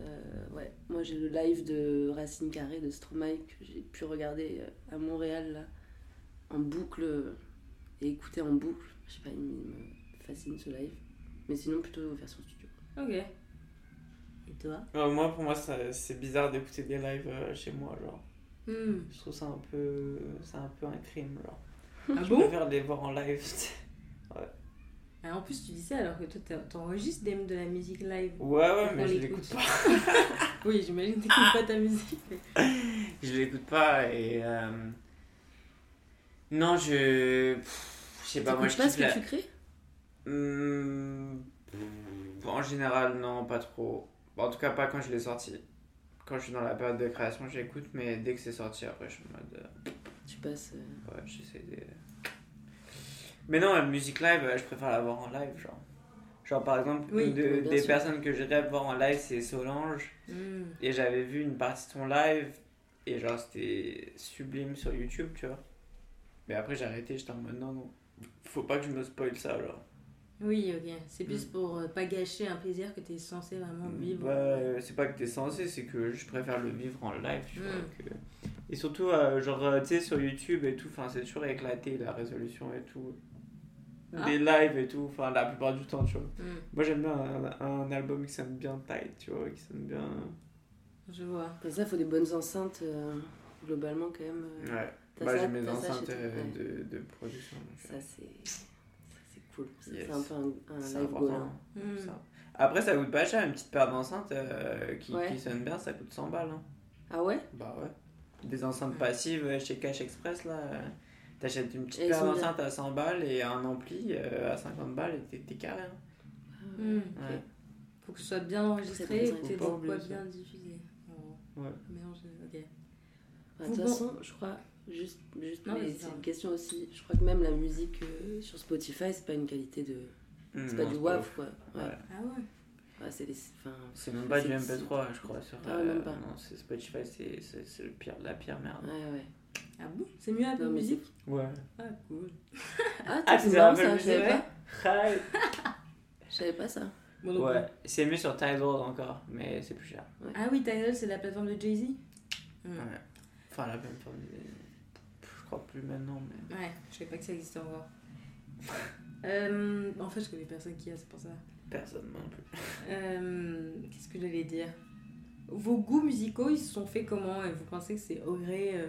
Euh, ouais. Moi j'ai le live de Racine Carré de Stromae que j'ai pu regarder euh, à Montréal là, en boucle euh, et écouter en boucle. Je sais pas, il me fascine ce live. Mais sinon plutôt version studio. Ok. Et toi? Euh, moi, pour moi, c'est bizarre d'écouter des lives euh, chez moi, genre. Hmm. Je trouve ça un peu, c'est un peu un crime, genre. Ah je bon? préfère les voir en live. Ah, En plus, tu dis ça alors que toi, t'en- t'enregistres des- de la musique live. ouais, ouais, mais je l'écoute pas. Oui, j'imagine que t'écoutes pas ta musique. mais- Je l'écoute pas et. euh, Non, je. pff, Je sais pas, moi je pas ce kiffe que la- tu crées? Hmm, En général, non, pas trop. En tout cas, pas quand je l'ai sorti. Quand je suis dans la période de création, j'écoute, mais dès que c'est sorti, après, je suis en mode. euh, Tu passes. euh, Ouais, j'essaie de. Mais non, la musique live, euh, je préfère la voir en live, genre. Genre, par exemple, Oui, une de- oui, bien des sûr. personnes que rêve voir en live, c'est Solange. Hmm. Et j'avais vu une partie de son live, et genre, c'était sublime sur YouTube, tu vois. Mais après, j'ai arrêté, j'étais en mode non, non. Faut pas que je me spoil ça, genre. Oui, ok. C'est plus Mm. pour euh, pas gâcher un plaisir que t'es censé vraiment vivre. Bah, c'est pas que t'es censé, c'est que je préfère le vivre en live, tu vois. Mm. que- Et surtout, euh, genre, tu sais, sur YouTube et tout, c'est toujours éclaté la résolution et tout. Ah. Les lives et tout, enfin, la plupart du temps, tu vois. Hmm. Moi, j'aime bien un, un album qui sonne bien tight, tu vois, qui sonne bien. Je vois. Pour ça, il faut des bonnes enceintes euh, globalement quand même. euh, Ouais. Bah, j'ai mes enceintes toi, euh, de, de production. donc, Ça euh, c'est ça, c'est cool. Ça, Yes. C'est un peu un, live goal. important. hein. Hmm. ça. Après, ça coûte pas cher, une petite paire d'enceintes euh, qui, Ouais. qui sonne bien, ça coûte 100 balles. hein. Ah ouais? Bah ouais. Des enceintes passives chez Cash Express, là. Euh, T'achètes une petite paire d'enceintes à 100 balles et un ampli euh, à 50 balles et t'es- carré. hein. Hmm. Ouais. Faut que ce soit bien enregistré et bien, que t'aies quoi bien diffuser. Oh. Ouais. Mélange, ok. Bah, De toute bon- façon, je crois, juste, juste Non, mais c'est une question aussi. Je crois que même la musique euh, sur Spotify, c'est pas une qualité de. Mmh, C'est pas non, du ouf. quoi. Ouais. Ouais. Ah ouais Ouais, c'est des. Même pas du C'est- MP3, je crois. Sur, Ah ouais, même pas. Non, c'est Spotify, c'est c'est- c'est le pire, la pire merde. ouais, ouais. Ah bon? C'est mieux Apple Music Ouais. Ah cool. Ah, Ah, c'est marrant ça, je savais pas. Je savais pas ça. Ouais, c'est mieux sur Tidal encore, mais c'est plus cher. Ah oui, Tidal, c'est la plateforme de Jay-Z? Hmm. Ouais. Enfin, la même forme. Je crois plus maintenant, mais. Ouais, je savais pas que ça existait encore. Euh, en fait, je connais personne qui a, c'est pour ça. Personne non plus. Euh, Qu'est-ce que j'allais dire? Vos goûts musicaux, ils se sont faits comment? Et vous pensez que c'est au gré euh,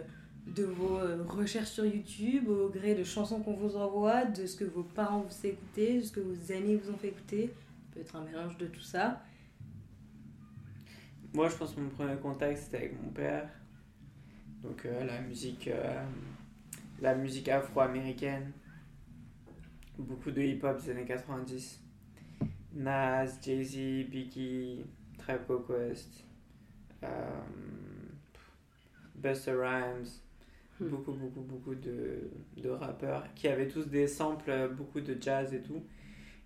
de vos euh, recherches sur YouTube, au gré de chansons qu'on vous envoie, de ce que vos parents vous fait de ce que vos amis vous ont fait écouter Peut-être un mélange de tout ça. Moi, je pense que mon premier contact c'était avec mon père. Donc euh, la musique, euh, musique afro-américaine, beaucoup de hip-hop des années 90, Nas, Jay-Z, Biggie, Tribe Quest, Busta Rhymes. Beaucoup beaucoup beaucoup de, de rappeurs qui avaient tous des samples, euh, beaucoup de jazz et tout.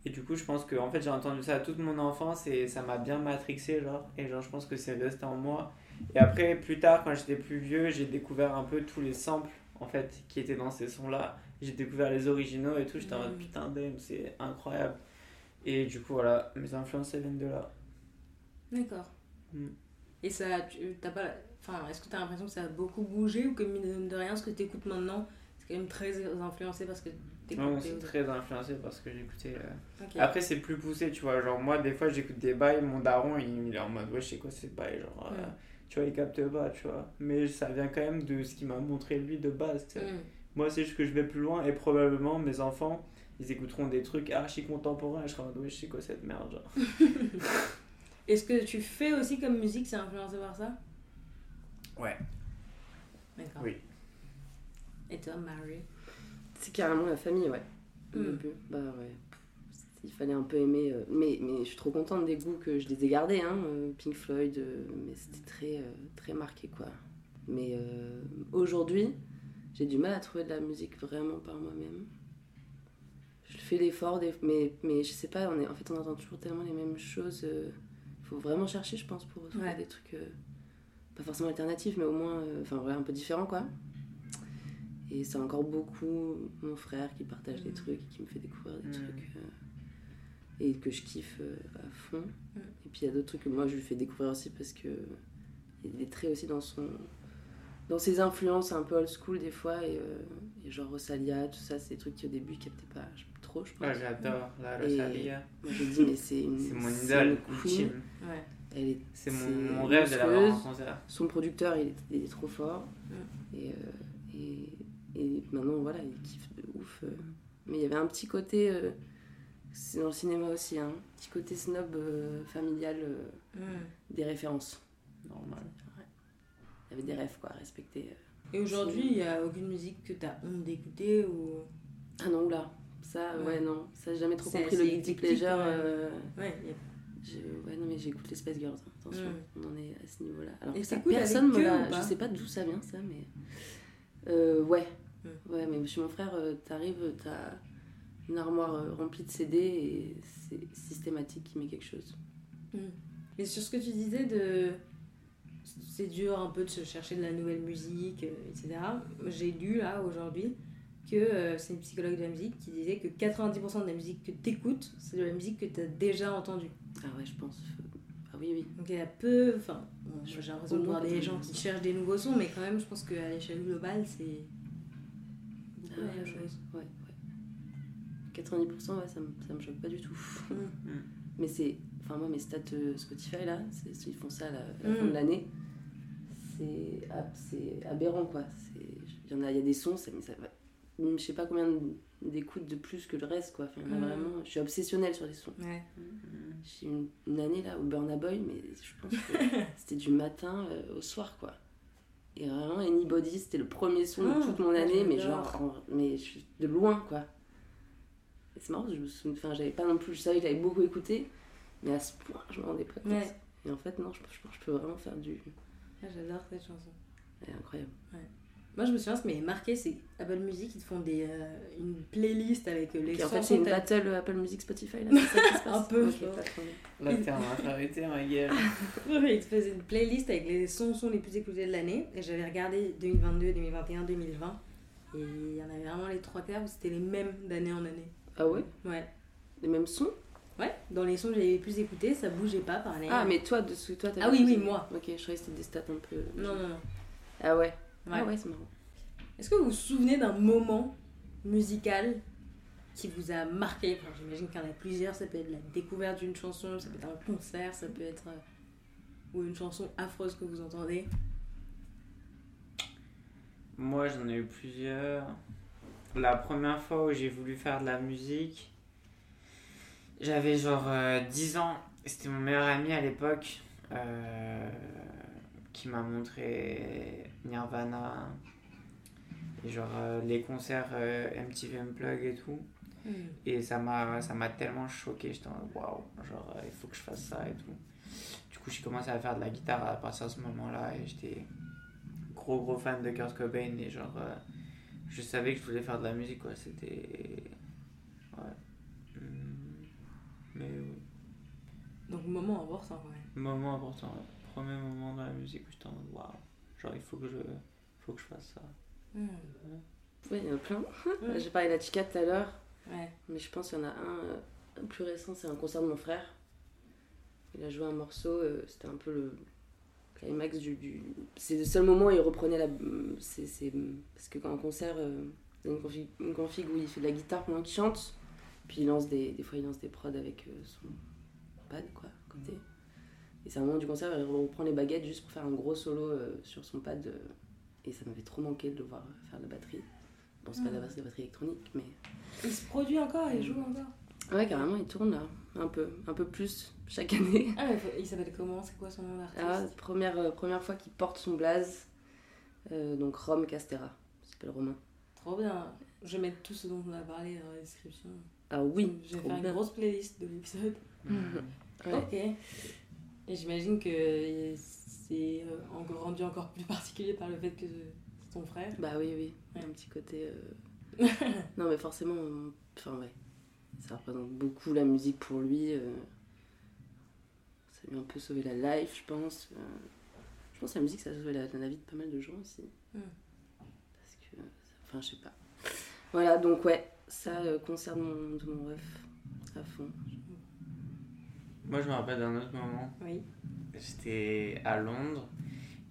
Et du coup, je pense que en fait, j'ai entendu ça toute mon enfance et ça m'a bien matrixé, genre. Et genre, je pense que c'est resté en moi. Et après, plus tard, quand j'étais plus vieux, j'ai découvert un peu tous les samples, en fait, qui étaient dans ces sons-là. J'ai découvert les originaux et tout. J'étais en mode Mhm. putain, damn, c'est incroyable. Et du coup, voilà, mes influences, elles viennent de là. D'accord. Mm. Et ça, tu t'as pas. Enfin, est-ce que t'as l'impression que ça a beaucoup bougé ou que mine de rien, ce que t'écoutes maintenant, c'est quand même très influencé parce que t'écoutes Non, c'est très influencé parce que j'écoutais. euh. Après, c'est plus poussé, tu vois. Genre, moi, des fois, j'écoute des bails, mon daron, il, il est en mode, ouais, je sais quoi, c'est bails. Genre, euh, Mm. tu vois, il capte pas, tu vois. Mais ça vient quand même de ce qu'il m'a montré lui de base, tu sais. Mm. Moi, c'est juste que je vais plus loin et probablement mes enfants, ils écouteront des trucs archi contemporains et je serai en mode, ouais, je sais quoi cette merde, genre. Et ce que tu fais aussi comme musique, c'est influencé par ça? Ouais. D'accord. Oui. Et toi, Marie? C'est carrément la famille, ouais. Mm. Bah ouais. Il fallait un peu aimer. euh, Mais, mais je suis trop contente des goûts que je les ai gardés, hein. euh, Pink Floyd, euh, mais c'était très, euh, très marqué, quoi. Mais euh, aujourd'hui, j'ai du mal à trouver de la musique vraiment par moi-même. Je fais l'effort, des... mais, mais je sais pas, on est... en fait, on entend toujours tellement les mêmes choses. Il faut vraiment chercher, je pense, pour retrouver Ouais. des trucs. Pas forcément alternatifs, mais au moins, euh, enfin, ouais, un peu différents, quoi. Et c'est encore beaucoup mon frère qui partage des Mm. trucs, qui me fait découvrir des Mm. trucs. euh, et que je kiffe euh, à fond. Mm. Et puis il y a d'autres trucs que moi je lui fais découvrir aussi parce que il y a des traits aussi dans son dans ses influences un peu old school des fois et, euh, et genre Rosalia tout ça c'est des trucs qui au début il captait pas je- trop je pense Ouais, j'adore la Et- Rosalia. moi j'ai dit mais c'est une C'est mon idole une queen. ultime. Ouais. Elle est C'est mon, rêve de l'avoir en concert. son producteur il est, il est trop fort et, euh, et, et maintenant voilà il kiffe de ouf euh. mais il y avait un petit côté euh, c'est dans le cinéma aussi hein, un petit côté snob euh, familial des références Normal. il y avait des rêves quoi à respecter euh. Et aujourd'hui, il n'y a aucune musique que t'as honte d'écouter ou? ah non là ça Ouais. ouais, non ça j'ai jamais trop C'est compris le guilty pleasure ouais. euh, y a- je- ouais non mais j'écoute les Spice Girls hein, attention Mm. on en est à ce niveau là alors que ça, personne me l'a je sais pas d'où ça vient ça mais euh, ouais Mm. ouais mais chez mon frère euh, t'arrives t'as une armoire euh, remplie de CD et c'est systématique qui met quelque chose Et sur ce que tu disais de. C'est dur un peu de se chercher de la nouvelle musique, etc. J'ai lu là aujourd'hui que euh, c'est une psychologue de la musique qui disait que 90% de la musique que t'écoutes, c'est de la musique que t'as déjà entendue. ah ouais je pense ah oui oui Donc il y a peu. Enfin, bon, j'ai l'impression de voir des 90%. gens qui cherchent des nouveaux sons, mais quand même, je pense qu'à l'échelle globale, c'est. beaucoup Ah la chose. ouais, ouais. 90% ouais ça me, ça me choque pas du tout Mm. mais c'est enfin moi mes stats euh, Spotify là c'est- ils font ça à la, la Mm. fin de l'année c'est ab- c'est aberrant quoi il y en a il y a des sons ça, mais ça va je sais pas combien d'écoutes de plus que le reste quoi. Enfin, Mm. vraiment je suis obsessionnelle sur les sons. Ouais. j'ai une, une année là au Burna Boy mais je pense que c'était du matin euh, au soir quoi. Et vraiment Anybody c'était le premier son Ah, de toute mon année mais genre en- mais je suis de loin quoi. Et c'est marrant je me souviens enfin j'avais pas non plus je savais que j'avais beaucoup écouté mais à ce point je me rendais pas compte. Ouais. et en fait non je, je pense que je peux vraiment faire du Ah, J'adore cette chanson. c'est incroyable Moi, je me souviens, ce qui m'avait marqué, c'est Apple Music, ils te font des, euh, une playlist avec euh, les et en fait c'est une battle euh, Apple Music Spotify là c'est ça qui se passe Un peu, Ok, je pense. pas trop. Là, t'es en infériorité, ma gueule. Ils te faisaient une playlist avec les chansons les plus écoutées de l'année. Et j'avais regardé 2022, 2021, 2020. Et il y en avait vraiment les trois quarts où c'était les mêmes d'année en année. ah ouais? Ouais. les mêmes sons? Ouais, dans les sons que j'avais les plus écoutés, ça bougeait pas par année. ah mais toi de toi t'avais Ah oui, oui, moi. ok je croyais que c'était des stats un peu Non, non, non. ah ouais Ouais. ah ouais c'est marrant Est-ce que vous vous souvenez d'un moment musical qui vous a marqué? Enfin, J'imagine qu'il y en a plusieurs. Ça peut être la découverte d'une chanson, ça peut être un concert, ça peut être. euh, ou une chanson affreuse que vous entendez. Moi, j'en ai eu plusieurs. La première fois où j'ai voulu faire de la musique, j'avais genre euh, 10 ans. C'était mon meilleur ami à l'époque euh, qui m'a montré Nirvana et genre euh, les concerts euh, MTV Unplugged et tout. Et ça m'a ça m'a tellement choqué, j'étais en waouh, genre euh, il faut que je fasse ça et tout. Du coup, j'ai commencé à faire de la guitare à partir de ce moment-là et j'étais gros gros fan de Kurt Cobain et genre euh, je savais que je voulais faire de la musique quoi, c'était ouais. Hum. Donc, moment important quand même. Moment important, ouais. Premier moment dans la musique où j'étais en mode waouh. Genre, il faut que je, faut que je fasse ça. Hmm. Oui, il y en a plein. Ouais. J'ai parlé de la Chica tout à l'heure, Ouais. mais je pense qu'il y en a un, euh, un plus récent, c'est un concert de mon frère. Il a joué un morceau, euh, c'était un peu le climax du. du... C'est le seul moment où il reprenait la. c'est c'est- Parce que quand un concert, euh, il y a une config, une config où il fait de la guitare pendant qu'il chante, puis il lance des. Des fois, il lance des prods avec euh, son pad, quoi, à côté. Et c'est un moment du concert où il reprend les baguettes juste pour faire un gros solo euh, sur son pad. euh, et ça m'avait trop manqué de le voir faire de la batterie. Bon, c'est pas de la batterie, de la batterie électronique, mais. Il se produit encore, il joue encore. Ouais, carrément, il tourne là. Un peu, un peu plus chaque année. Ah, mais faut- il s'appelle comment? C'est quoi son nom d'artiste? Ah, première, euh, première fois qu'il porte son blaze. Euh, donc Rome Castera. Il s'appelle Romain. Trop bien. Je vais mettre tout ce dont on a parlé dans la description. Ah oui, Je vais trop faire une bien. grosse playlist de l'épisode. Ouais. Ok. Et j'imagine que c'est euh, encore rendu encore plus particulier par le fait que c'est ton frère. Bah oui, oui. Ouais. Un petit côté. euh, non, mais forcément. on- Enfin, ouais. Ça représente beaucoup la musique pour lui. euh, Ça lui a un peu sauvé la life, je pense. Euh, Je pense que la musique, ça a sauvé la, la vie de pas mal de gens aussi. Mm. Parce que. Enfin, je sais pas. Voilà, donc ouais. Ça concerne mon, mon ref à fond. Moi, je me rappelle d'un autre moment. Oui. J'étais à Londres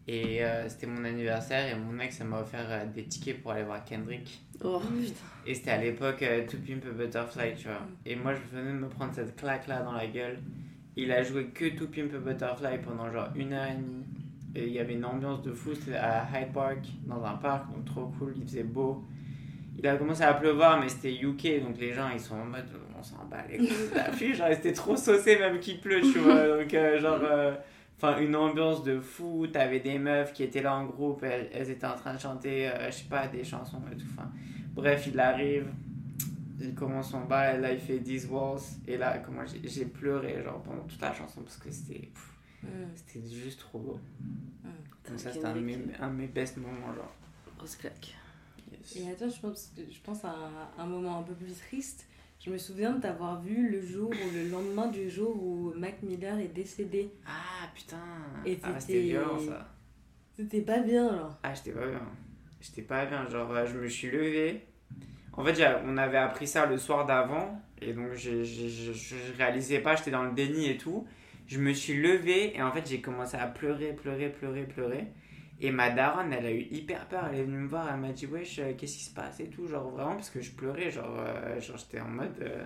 et euh, c'était mon anniversaire et mon ex elle m'a offert euh, des tickets pour aller voir Kendrick. Oh Mm. putain. Et c'était à l'époque euh, To Pimp a Butterfly, tu vois. Et moi, je venais de me prendre cette claque là dans la gueule. Il a joué que To Pimp a Butterfly pendant genre une heure et demie. Et il y avait une ambiance de fou, c'était à Hyde Park, dans un parc, donc trop cool, il faisait beau. Il a commencé à pleuvoir, mais c'était UK, donc les gens ils sont en mode on s'en bat les couilles de la pluie, genre c'était trop saucé même qu'il pleut, tu vois. Donc, euh, genre, euh, enfin, une ambiance de fou, t'avais des meufs qui étaient là en groupe, elles, elles étaient en train de chanter, euh, je sais pas, des chansons et tout. Enfin, bref, il arrive, il commence son bas, et là il fait 10 walls, et là, comment j'ai j'ai pleuré, genre pendant toute la chanson, parce que c'était Mm. c'était juste trop beau. Donc, ça, c'était un, de mes- un de mes best moments, genre. Grosse claque. Yes. Et attends, je pense, je pense à un moment un peu plus triste. Je me souviens de t'avoir vu le jour ou le lendemain du jour où Mac Miller est décédé. Ah putain! Et ah, c'était- violent ça. C'était pas bien, alors. Ah, j'étais pas bien. J'étais pas bien. Genre, euh, je me suis levé. En fait, on avait appris ça le soir d'avant. Et donc, j'ai- je, je réalisais pas, j'étais dans le déni et tout. Je me suis levé et en fait, j'ai commencé à pleurer, pleurer, pleurer, pleurer. Et ma daronne, elle a eu hyper peur. Elle est venue me voir, elle m'a dit, wesh, euh, qu'est-ce qui se passe et tout. Genre, vraiment, parce que je pleurais. Genre, euh, genre j'étais en mode, euh,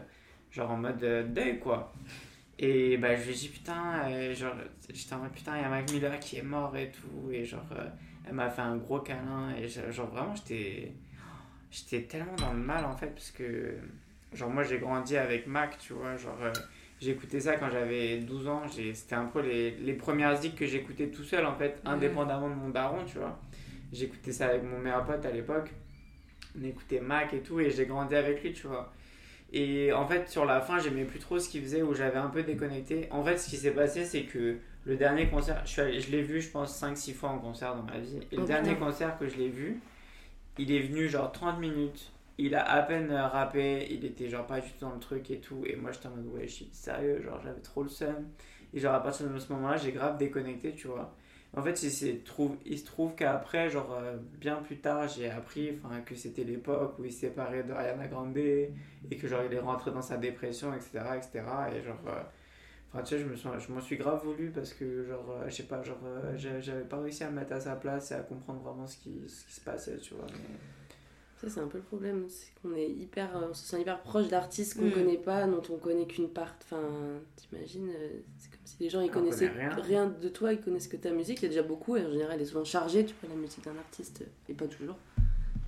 genre en mode euh, deuil, quoi. Et bah, je lui ai dit, putain, genre, j'étais en mode, putain, il y a Mac Miller qui est mort et tout. Et genre, elle m'a fait un gros câlin. Et genre, vraiment, j'étais. J'étais tellement dans le mal en fait, parce que. Genre, moi j'ai grandi avec Mac, tu vois. Genre, j'écoutais ça quand j'avais 12 ans. C'était un peu les, les premières zik que j'écoutais tout seul en fait, indépendamment de mon daron, tu vois. J'écoutais ça avec mon meilleur pote à l'époque. On écoutait Mac et tout, et j'ai grandi avec lui, tu vois. Et en fait, sur la fin, j'aimais plus trop ce qu'il faisait, où j'avais un peu déconnecté. En fait, ce qui s'est passé, c'est que le dernier concert, je, suis allé- je l'ai vu, je pense, 5-6 fois en concert dans ma vie. Et le Oh, dernier putain. concert que je l'ai vu, il est venu genre 30 minutes. Il a à peine rappé, il était genre pas du tout dans le truc et tout. Et moi, j'étais en mode, ouais, je suis sérieux, genre j'avais trop le seum. Et genre à partir de ce moment-là, j'ai grave déconnecté, tu vois. En fait, il, il se trouve qu'après, genre euh, bien plus tard, j'ai appris que c'était l'époque où il s'est séparé de Ariana Grande et que genre il est rentré dans sa dépression, etc. etc. et genre. euh, Enfin, tu sais, je me suis, m'en suis grave voulu parce que, genre, euh, je sais pas, genre, euh, j'a- j'avais pas réussi à me mettre à sa place et à comprendre vraiment ce qui, ce qui se passait, tu vois. Ça, c'est un peu le problème. C'est qu'on est hyper. euh, On se sent hyper proche d'artistes qu'on Mm. connaît pas, dont on connaît qu'une part. Enfin, t'imagines, euh, c'est comme si les gens ils On connaissaient rien. rien. de toi, ils connaissent que ta musique. Il y a déjà beaucoup, et en général, elle est souvent chargée, tu vois, la musique d'un artiste, euh, et pas toujours.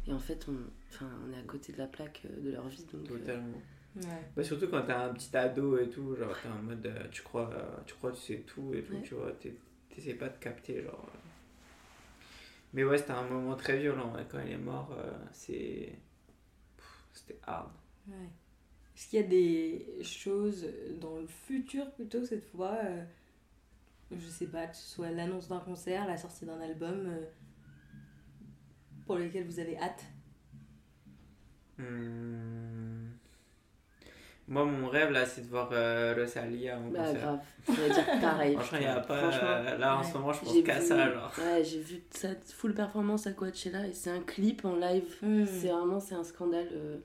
Et en fait, on, enfin, on est à côté de la plaque de leur vie. Donc, euh, Totalement. Ouais. Bah, surtout quand t'as un petit ado et tout, genre, t'es en mode, euh, tu crois, euh, tu crois que tu sais tout et tout, Ouais. tu vois, t'es- t'essaies pas de capter, genre. Mais ouais, c'était un moment très violent, ouais, quand il est mort, euh, c'est. C'était hard. Ouais. Est-ce qu'il y a des choses dans le futur plutôt cette fois euh, Je sais pas, que ce soit l'annonce d'un concert, la sortie d'un album euh, pour lesquels vous avez hâte? Hmm. Moi, mon rêve, là, c'est de voir euh, Rosalia en Bah, concert. grave. J'allais dire pareil. Franchement, il y a pas. Euh, là, en ouais. ce moment, je pense j'ai qu'à vu- ça, genre. Ouais, j'ai vu sa full performance à Coachella et c'est un clip en live. Hmm. C'est vraiment c'est un scandale. euh,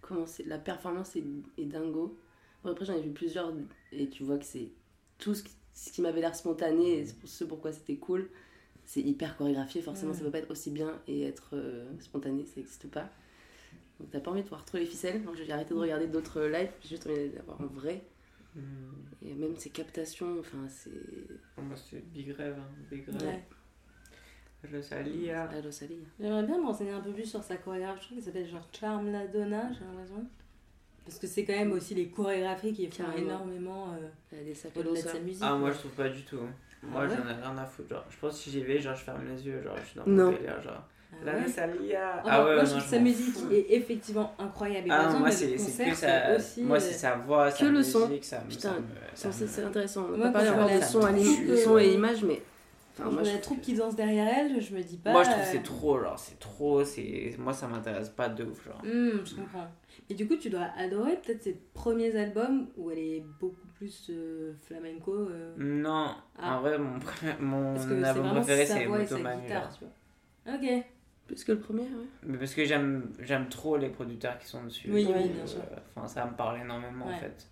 comment c'est la performance est, est dingo. Bon, après j'en ai vu plusieurs et tu vois que c'est tout ce qui, ce qui m'avait l'air spontané et c'est pour ce pourquoi c'était cool. C'est hyper chorégraphié, forcément Ouais. ça peut pas être aussi bien et être euh, spontané, ça n'existe pas. Donc t'as pas envie de voir trop les ficelles, donc j'ai arrêté de regarder d'autres lives, j'ai juste envie d'avoir en vrai. Hmm. Et même ses captations, enfin c'est. Moi, c'est big rêve, hein, big rêve. Ouais. Rosalia. La Rosalie. J'aimerais bien me renseigner un peu plus sur sa chorégraphe. Je trouve qu'elle s'appelle genre Charm La Donna, j'ai l'impression. Parce que c'est quand même aussi les chorégraphies qui font Carrément. énormément euh, des au-delà de sa musique. Ah, moi, je trouve pas du tout. Moi, Ah ouais j'en ai rien à foutre. Genre, je pense que si j'y vais, genre, je ferme les yeux, genre, je suis dans mon délire, genre. Ah La ouais Rosalia. Ah ouais, moi, je trouve sa musique est effectivement incroyable. Ah, moi, c'est que ça. aussi, Moi, euh, c'est sa voix, sa que le musique, son. ça. Putain, ça me- ça C'est intéressant. On Moi, va parler je encore vois de son, et image, mais. Quand Enfin, moi, je la trouve troupe qui danse derrière elle, je me dis pas. Moi, je trouve que euh, c'est trop, genre, c'est trop, c'est. Moi, ça m'intéresse pas de ouf, genre. Hmm, je comprends. Et du coup, tu dois adorer peut-être ses premiers albums où elle est beaucoup plus euh, flamenco. euh, Non, Ah. en vrai, mon, premier- mon album préféré, sa c'est vois. Ok. Plus que le premier, ouais. Mais parce que j'aime j'aime trop les producteurs qui sont dessus. Oui, donc, oui, bien sûr. euh, Enfin, ça me parle énormément, en fait.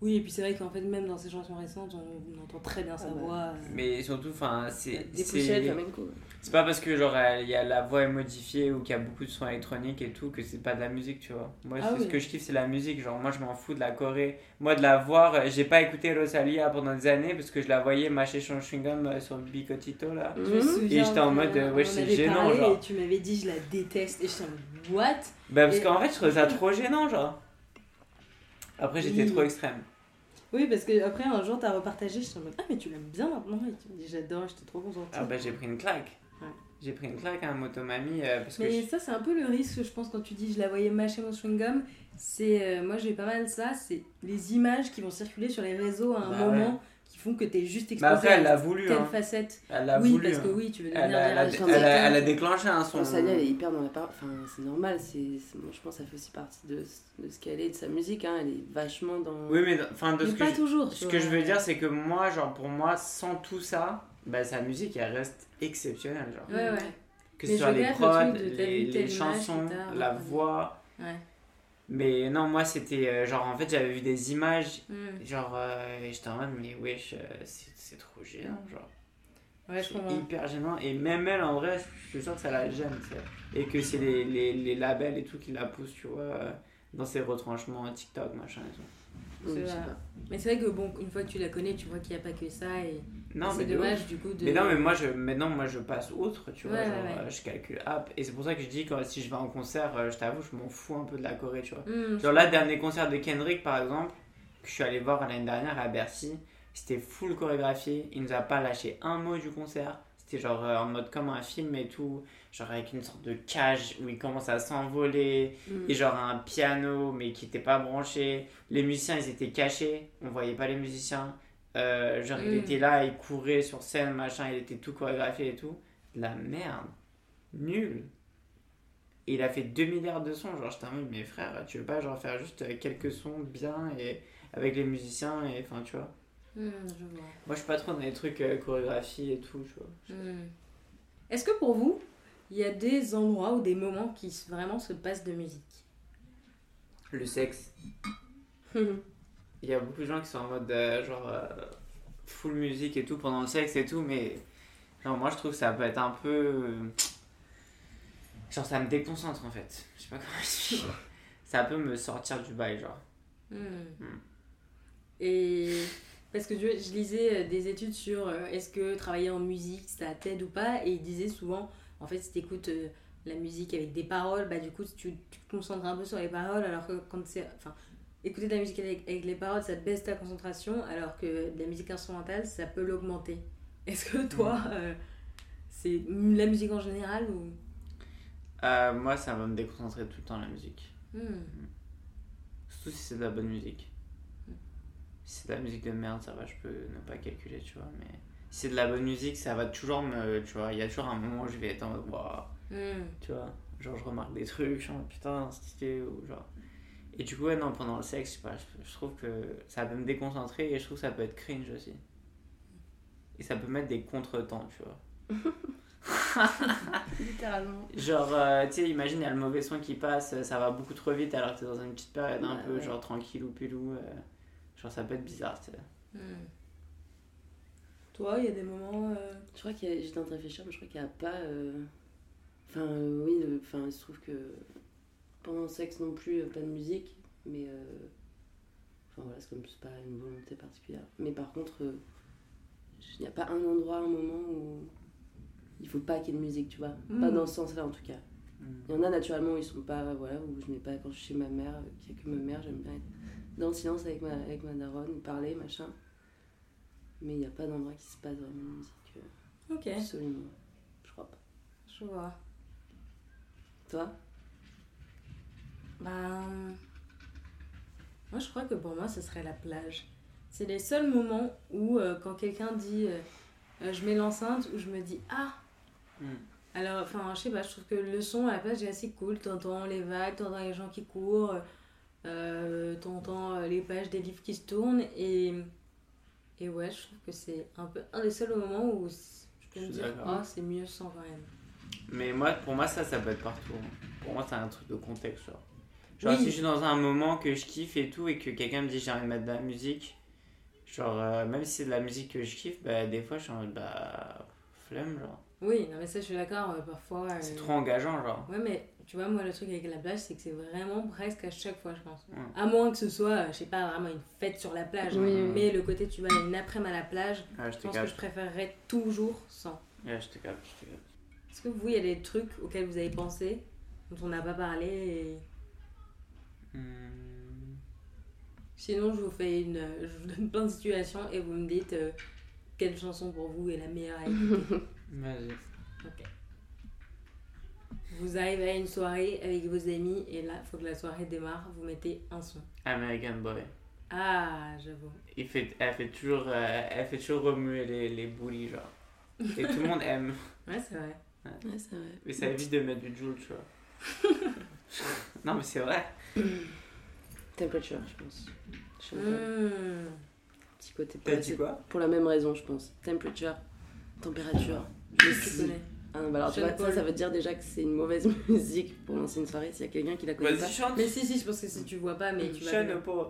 Oui, et puis c'est vrai qu'en fait, même dans ses chansons récentes, on entend très bien sa Ah bah. voix. euh. Mais surtout, enfin, c'est. Des c'est-. C'est pas parce que genre il y a la voix est modifiée ou qu'il y a beaucoup de sons électroniques et tout que c'est pas de la musique, tu vois. Moi, Ah c'est oui. ce que je kiffe, c'est la musique. Genre, moi, je m'en fous de la Corée. Moi, de la voir, euh, j'ai pas écouté Rosalia pendant des années parce que je la voyais mâcher son chewing-gum euh, sur bicotito là. Je me Mhm. souviens Et j'étais en mode, euh, ouais, c'est gênant, parlé genre. Et tu m'avais dit, je la déteste. Et j'étais en mode, what? Bah, parce Et- qu'en fait, je trouvais ça trop gênant, genre. Après, j'étais Oui. trop extrême. Oui, parce que après un jour, t'as repartagé. J'étais en mode, ah, mais tu l'aimes bien maintenant. Et tu me dis, j'adore, j'étais trop contente. Ah, bah, j'ai pris une claque. Ouais. J'ai pris une claque à un motomami euh, parce que. Mais je- ça, c'est un peu le risque, je pense, quand tu dis je la voyais mâcher mon chewing-gum. C'est, euh, moi, j'ai pas mal ça. C'est les images qui vont circuler sur les réseaux à un Bah moment qui font que t'es juste Bah, exposé après, elle à l'a voulu, telle hein. facette. Elle l'a oui, voulu. parce que hein. oui, tu veux Elle devenir a, elle, a, elle, a, quelqu'un- elle a déclenché un son. Rosalie, elle est hyper dans la part. Enfin, c'est normal. C'est, moi, je pense que ça fait aussi partie de, de ce qu'elle est, de sa musique. Hein. Elle est vachement dans. Oui, mais enfin, de Mais ce que pas je- toujours. Ce tu que je veux dire, c'est que moi, genre, pour moi, sans tout ça, bah, sa musique, elle reste exceptionnelle, genre. Ouais, ouais. Que ce soit les prods, les, les chansons, la voix. Ouais. Mais non, moi, c'était euh, genre, en fait, j'avais vu des images, Hmm. genre, euh, et j'étais en mode, mais wesh, euh, c'est c'est trop gênant, genre. Ouais, je comprends. hyper gênant. Et même elle, en vrai, je suis sûr que ça la gêne, tu sais. Et que c'est les, les, les labels et tout qui la poussent, tu vois, euh, dans ses retranchements TikTok, machin et tout. Donc. Mais c'est vrai que bon, une fois que tu la connais, tu vois qu'il n'y a pas que ça. Et Non, c'est dommage du coup de. Mais non, mais moi, je, maintenant, moi, je passe outre, tu vois. Genre, ouais, euh, je calcule app. Et c'est pour ça que je dis, quand, si je vais en concert, euh, je t'avoue, je m'en fous un peu de la Corée, tu vois. Hmm, Genre là, le dernier concert de Kendrick, par exemple, que je suis allé voir l'année dernière à Bercy, c'était full chorégraphié. Il nous a pas lâché un mot du concert. C'était genre euh, en mode comme un film et tout. Genre avec une sorte de cage où il commence à s'envoler. Mm. Et genre un piano, mais qui était pas branché. Les musiciens, ils étaient cachés. On voyait pas les musiciens. Euh, genre, il Mm. était là, il courait sur scène, machin. Il était tout chorégraphié et tout. De La merde. Nul. Et il a fait 2 milliards de sons. Genre, j'étais en mode, mais frère, tu veux pas genre faire juste euh, quelques sons bien et avec les musiciens et enfin, tu vois. hmm, je vois. Moi, je suis pas trop dans les trucs euh, chorégraphie et tout, tu vois. Hmm. Est-ce que pour vous, il y a des endroits ou des moments qui vraiment se passent de musique? Le sexe. Il y a beaucoup de gens qui sont en mode euh, genre euh, full musique et tout pendant le sexe et tout, mais genre moi je trouve que ça peut être un peu. euh, genre ça me déconcentre en fait. Je sais pas comment expliquer. Ça peut me sortir du bail, genre. Hmm. Hmm. Et parce que tu vois, je lisais euh, des études sur euh, est-ce que travailler en musique ça t'aide ou pas, et ils disaient souvent, en fait, si t'écoutes euh, la musique avec des paroles, bah du coup tu, tu te concentres un peu sur les paroles, alors que quand c'est. Enfin, écouter de la musique avec, avec les paroles, ça baisse ta concentration, alors que de la musique instrumentale, ça peut l'augmenter. Est-ce que toi, euh, c'est la musique en général ou? Euh, moi ça va me déconcentrer tout le temps la musique. Hmm. Surtout si c'est de la bonne musique. Si c'est de la musique de merde, ça va, je peux ne pas calculer, tu vois. Mais si c'est de la bonne musique, ça va toujours me. Tu vois, il y a toujours un moment où je vais être en mode, tu vois genre je remarque des trucs mode, putain stylé ou genre Et du coup, ouais, non, pendant le sexe, je, sais pas, je, je trouve que ça peut me déconcentrer et je trouve que ça peut être cringe aussi. Et ça peut mettre des contretemps, tu vois. Littéralement. Genre, euh, tu sais, imagine, il y a le mauvais son qui passe, ça va beaucoup trop vite alors que t'es dans une petite période un peu ouais. genre tranquille ou pilou. euh, genre, ça peut être bizarre, tu sais. Hmm. Toi, il y a des moments. euh, Je crois qu'il y a. J'étais en train de réfléchir, mais je crois qu'il n'y a pas. euh, Enfin, euh, oui, le- enfin, il se trouve que pendant le sexe non plus, euh, pas de musique, mais. euh, Enfin voilà, c'est comme c'est pas une volonté particulière. Mais par contre, euh, il n'y a pas un endroit, un moment où il faut pas qu'il y ait de musique, tu vois. Pas Mm. dans ce sens-là en tout cas. Il y en a naturellement où ils sont pas. Voilà, où je n'ai pas. Quand je suis chez ma mère, qu'il n'y a que ma mère, j'aime bien être dans le silence avec ma, avec ma daronne, parler, machin. Mais il n'y a pas d'endroit qui se passe vraiment de musique. euh, Ok, Absolument. Je crois pas. je vois. Toi? Ben. Moi, je crois que pour moi, ce serait la plage. C'est les seuls moments où, euh, quand quelqu'un dit euh, euh, je mets l'enceinte, où je me dis ah Mm. Alors, enfin, je sais pas, je trouve que le son à la plage est assez cool. T'entends les vagues, t'entends les gens qui courent, euh, t'entends les pages des livres qui se tournent. Et, et ouais, je trouve que c'est un peu un des seuls moments où je peux Je me dire oh, c'est mieux sans quand même. Mais moi, pour moi, ça, ça peut être partout. Pour moi, c'est un truc de contexte, genre. Genre, Oui. si je suis dans un moment que je kiffe et tout, et que quelqu'un me dit j'ai envie de mettre de la musique, genre, euh, même si c'est de la musique que je kiffe, bah, des fois, je suis en mode, bah, flemme, genre. Oui, non, mais ça, je suis d'accord. euh, parfois. C'est euh, trop engageant, genre. Ouais, mais tu vois, moi, le truc avec la plage, c'est que c'est vraiment presque à chaque fois, je pense. Ouais. À moins que ce soit, je sais pas, vraiment une fête sur la plage. Oui, hein. oui. Mais le côté, tu vas une après-midi à la plage, Ouais, je pense que je préférerais toujours sans. Ouais, je te capte, je te capte. Est-ce que vous, il y a des trucs auxquels vous avez pensé, dont on n'a pas parlé et... Hmm. Sinon, je vous fais une. Je vous donne plein de situations et vous me dites euh, quelle chanson pour vous est la meilleure à écouter. Vas-y. ok. Vous arrivez à une soirée avec vos amis et là, il faut que la soirée démarre, vous mettez un son. American Boy. Ah, j'avoue. Il fait, elle, fait toujours, euh, elle fait toujours remuer les, les boulis, genre. Et tout le monde aime. Ouais, c'est vrai. Ouais, c'est vrai. Mais ça évite de mettre du Joule, tu vois. non, mais c'est vrai. Temperature, je pense. Sais. Mmh. Petit côté. T'as dit quoi? Pour la même raison, je pense. Temperature, température. Je connais. Ah, bah alors, tu Sean vois, ça, Paul. ça veut dire déjà que c'est une mauvaise musique pour lancer une soirée s'il y a quelqu'un qui la connaît pas. Chante. Mais si, si, je pense que si tu vois pas, mais tu vas. Sean. Paul.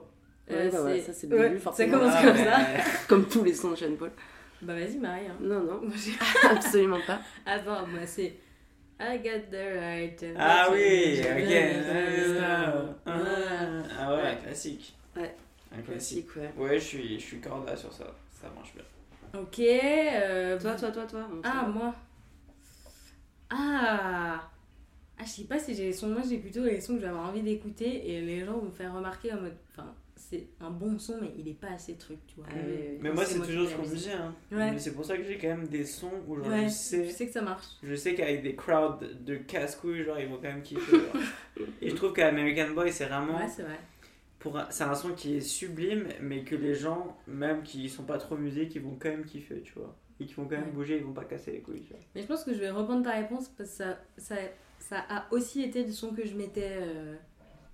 Ouais, bah ouais, ça, c'est le ouais, début, Ça forcément. commence Ah, comme ouais. ça. Comme tous les sons de Sean Paul. Bah vas-y, Marie. Hein. Non, non, absolument pas. Attends, moi c'est. I got the right. Ah oui, ok. Classique. Ouais. Un classique. Classique, ouais. Ouais, je suis, je suis corda sur ça. Ça marche bien. Ok. euh, Toi, toi, toi, toi. Ah, sait. moi. Ah. Ah, je sais pas si j'ai les sons. Moi, j'ai plutôt les sons que je vais avoir envie d'écouter et les gens vont me faire remarquer en mode. Enfin, c'est un bon son, mais il est pas assez truc, tu vois. Ah. Mais moi, c'est toujours ce qu'on me dit. Hein. Ouais. Mais c'est pour ça que j'ai quand même des sons où genre, Ouais, je sais. je sais que ça marche. Je sais qu'avec des crowds de casse-couilles, genre, ils vont quand même kiffer. Et je trouve qu'American Boy, c'est vraiment. Ouais, c'est vrai. Pour C'est un son qui est sublime, mais que les gens, même qui sont pas trop musique, ils vont quand même kiffer, tu vois. Et qui vont quand même Ouais. bouger, ils vont pas casser les couilles, tu vois. Mais je pense que je vais reprendre ta réponse parce que ça, ça, ça a aussi été du son que je mettais euh,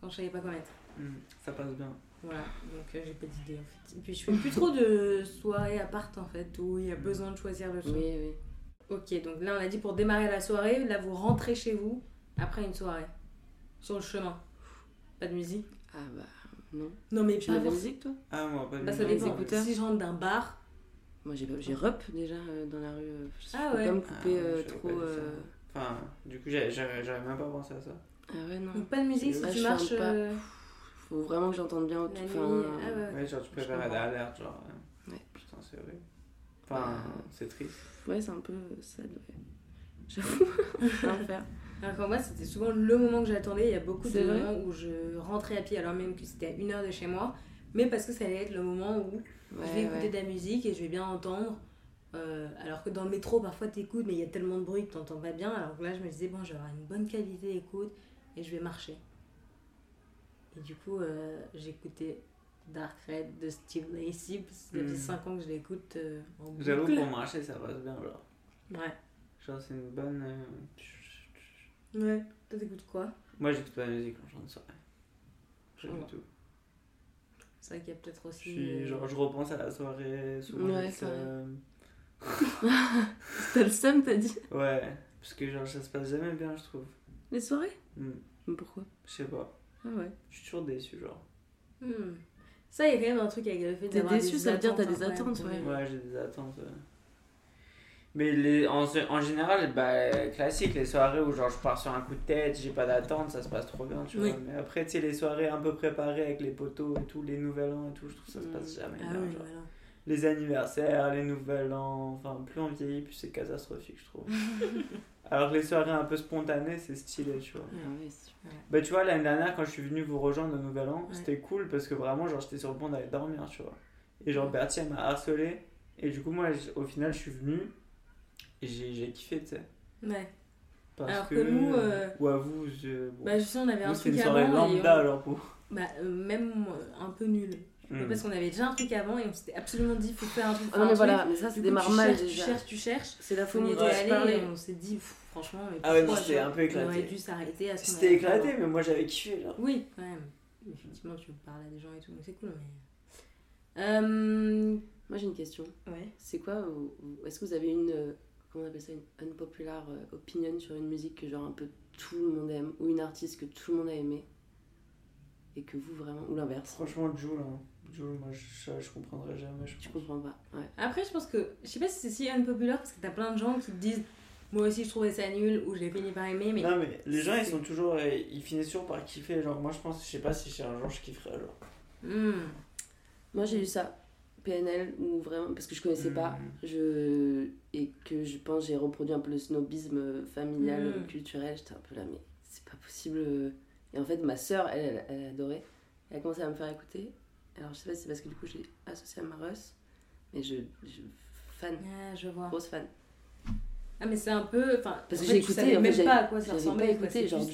quand je savais pas quoi mettre. Hmm, Ça passe bien. Voilà, donc euh, j'ai pas d'idée en fait. Et puis je fais plus trop de soirées à part en fait où il y a besoin de choisir le son. Oui, oui. Ok, donc là on a dit pour démarrer la soirée, là vous rentrez chez vous après une soirée. Sur le chemin. Pas de musique Ah bah, non. Non mais Tu pas mets de la musique, toi? Ah, moi, pas de Bah ça musique. des dépend. écouteurs Si je rentre d'un bar, Moi, j'ai j'ai rep déjà euh, dans la rue. euh, Je Ah peux ouais. pas me Ah, couper euh, trop. pas dit ça. euh, Enfin, du coup, j'ai- j'avais j'avais même pas pensé à ça. Ah ouais, non. donc pas de musique si tu marches pas. euh, Faut vraiment que j'entende bien. tout-. Enfin, Ah ouais. Ouais, genre, tu préfères comprends. être alerte, genre. Ouais. Putain, c'est horrible. Enfin, c'est triste. Ouais, c'est un peu sad, ouais. J'avoue, l'enfer. Alors moi, c'était souvent le moment que j'attendais. Il y a beaucoup de moments où je rentrais à pied, alors même que c'était à une heure de chez moi. Mais parce que ça allait être le moment où je vais écouter ouais. de la musique et je vais bien entendre. Euh, alors que dans le métro, parfois t'écoutes, mais il y a tellement de bruit que t'entends pas bien. Alors que là, je me disais, bon, je vais avoir une bonne qualité d'écoute et je vais marcher. Et du coup, euh, j'écoutais Dark Red de Steve Lacey, parce que ça fait Hmm. 5 ans que je l'écoute euh, en boucle. J'avoue, pour marcher, ça passe bien, genre. Ouais. Genre, c'est une bonne. euh, Ouais. Toi, t'écoutes quoi? Moi, j'écoute pas de musique quand je rentre de soirée. Pas Ouais. du tout. C'est vrai qu'il y a peut-être Je, aussi. suis, genre, je repense à la soirée, souvent Ouais, c'est. T'as le seum, t'as dit? Ouais, parce que genre ça se passe jamais bien, je trouve. Les soirées? Hmm, Mais Pourquoi? Je sais pas. Ah ouais. Je suis toujours déçu, genre. hmm. Ça, il y a quand même un truc avec le fait T'es déçu, des ça veut dire t'as des incroyables, attentes, ouais. Ouais, j'ai des attentes. ouais. Mais les, en, en général, bah, classique, les soirées où genre je pars sur un coup de tête, j'ai pas d'attente, ça se passe trop bien, tu Oui. vois. Mais après, tu sais, les soirées un peu préparées avec les poteaux et tout, les nouvel an et tout, je trouve que ça se passe jamais Ah bien. oui, genre. voilà. Les anniversaires, les nouvel an, enfin, plus on vieillit, plus c'est catastrophique, je trouve. Alors que les soirées un peu spontanées, c'est stylé, tu vois. Ah super. Bah, tu vois, l'année dernière, quand je suis venu vous rejoindre au Nouvel An, Ouais. c'était cool parce que vraiment, genre, j'étais sur le point d'aller dormir, tu vois. Et genre. Bertie, elle m'a harcelé. Et du coup, moi, au final, je suis venu et j'ai j'ai kiffé, tu sais. Ouais. Parce Alors que. que nous, euh, Ou à vous, je. bon. Bah, je sais, on avait un vous, truc une soirée avant. et lambda, on- alors pour. Bah, euh, même euh, un peu nul. Hmm. Parce qu'on avait déjà un truc avant et on s'était absolument dit faut faire un truc. Ah non, mais truc. voilà, mais ça, c'est coup, démarre tu cherches, tu cherches. C'est la On folie et on s'est dit pff, franchement. Mais Ah ouais, non, c'était un peu éclaté. On aurait dû s'arrêter à ce qu'on C'était éclaté, mais moi, j'avais kiffé, genre. Oui, quand même. Effectivement, tu parles à des gens et tout, donc c'est cool. Mais... Euh... Moi, j'ai une question. Ouais. C'est quoi Est-ce que vous avez une. Comment on appelle ça Une unpopular euh, opinion sur une musique que, genre, un peu tout le monde aime Ou une artiste que tout le monde a aimé Et que vous, vraiment. Ou l'inverse Franchement, Jules, hein. Jules, moi, je, comprendrais jamais. Je pense. comprends pas. Ouais. Après, je pense que. Je sais pas si c'est si unpopular parce que t'as plein de gens qui te disent Moi aussi, je trouvais ça nul ou j'ai fini par aimer, mais. Non, mais les gens, ils sont toujours. Ils finissent toujours par kiffer. Genre, moi, je pense, je sais pas si un jour je kifferais, genre. Hmm. Moi, j'ai eu ça. PNL, ou vraiment. Parce que je connaissais pas. Hmm. Je... Et que je pense j'ai reproduit un peu le snobisme euh, familial, Mm. euh, culturel. J'étais un peu là, mais c'est pas possible. euh. Et en fait, ma soeur, elle, elle, elle adorait. Elle a commencé à me faire écouter. Alors, je sais pas si c'est parce que du coup, j'ai associé à Maros. Mais je. je fan. Ah, je vois. Grosse fan. Ah, mais c'est un peu. Enfin, Parce que fait, j'ai écouté, en fait, même j'avais- pas à quoi ça ressemblait. pas écouté, genre.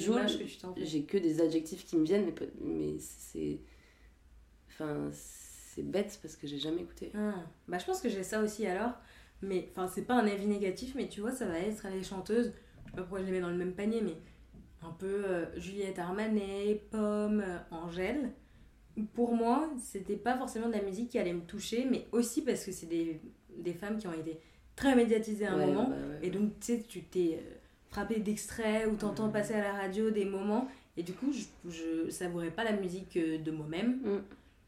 J'ai que des adjectifs qui me viennent, mais, mais c'est. Enfin, c'est bête parce que j'ai jamais écouté. Ah, bah je pense que j'ai ça aussi alors. Mais enfin, c'est pas un avis négatif, mais tu vois, ça va être les chanteuses. Je sais pas pourquoi je les mets dans le même panier, mais un peu euh, Juliette Armanet, Pomme, euh, Angèle. Pour moi, c'était pas forcément de la musique qui allait me toucher, mais aussi parce que c'est des, des femmes qui ont été très médiatisées à un Ouais, moment. bah ouais. Et donc, tu sais, tu t'es euh, frappé d'extraits ou t'entends passer à la radio des moments. Et du coup, je, je savourais pas la musique de moi-même. Mm.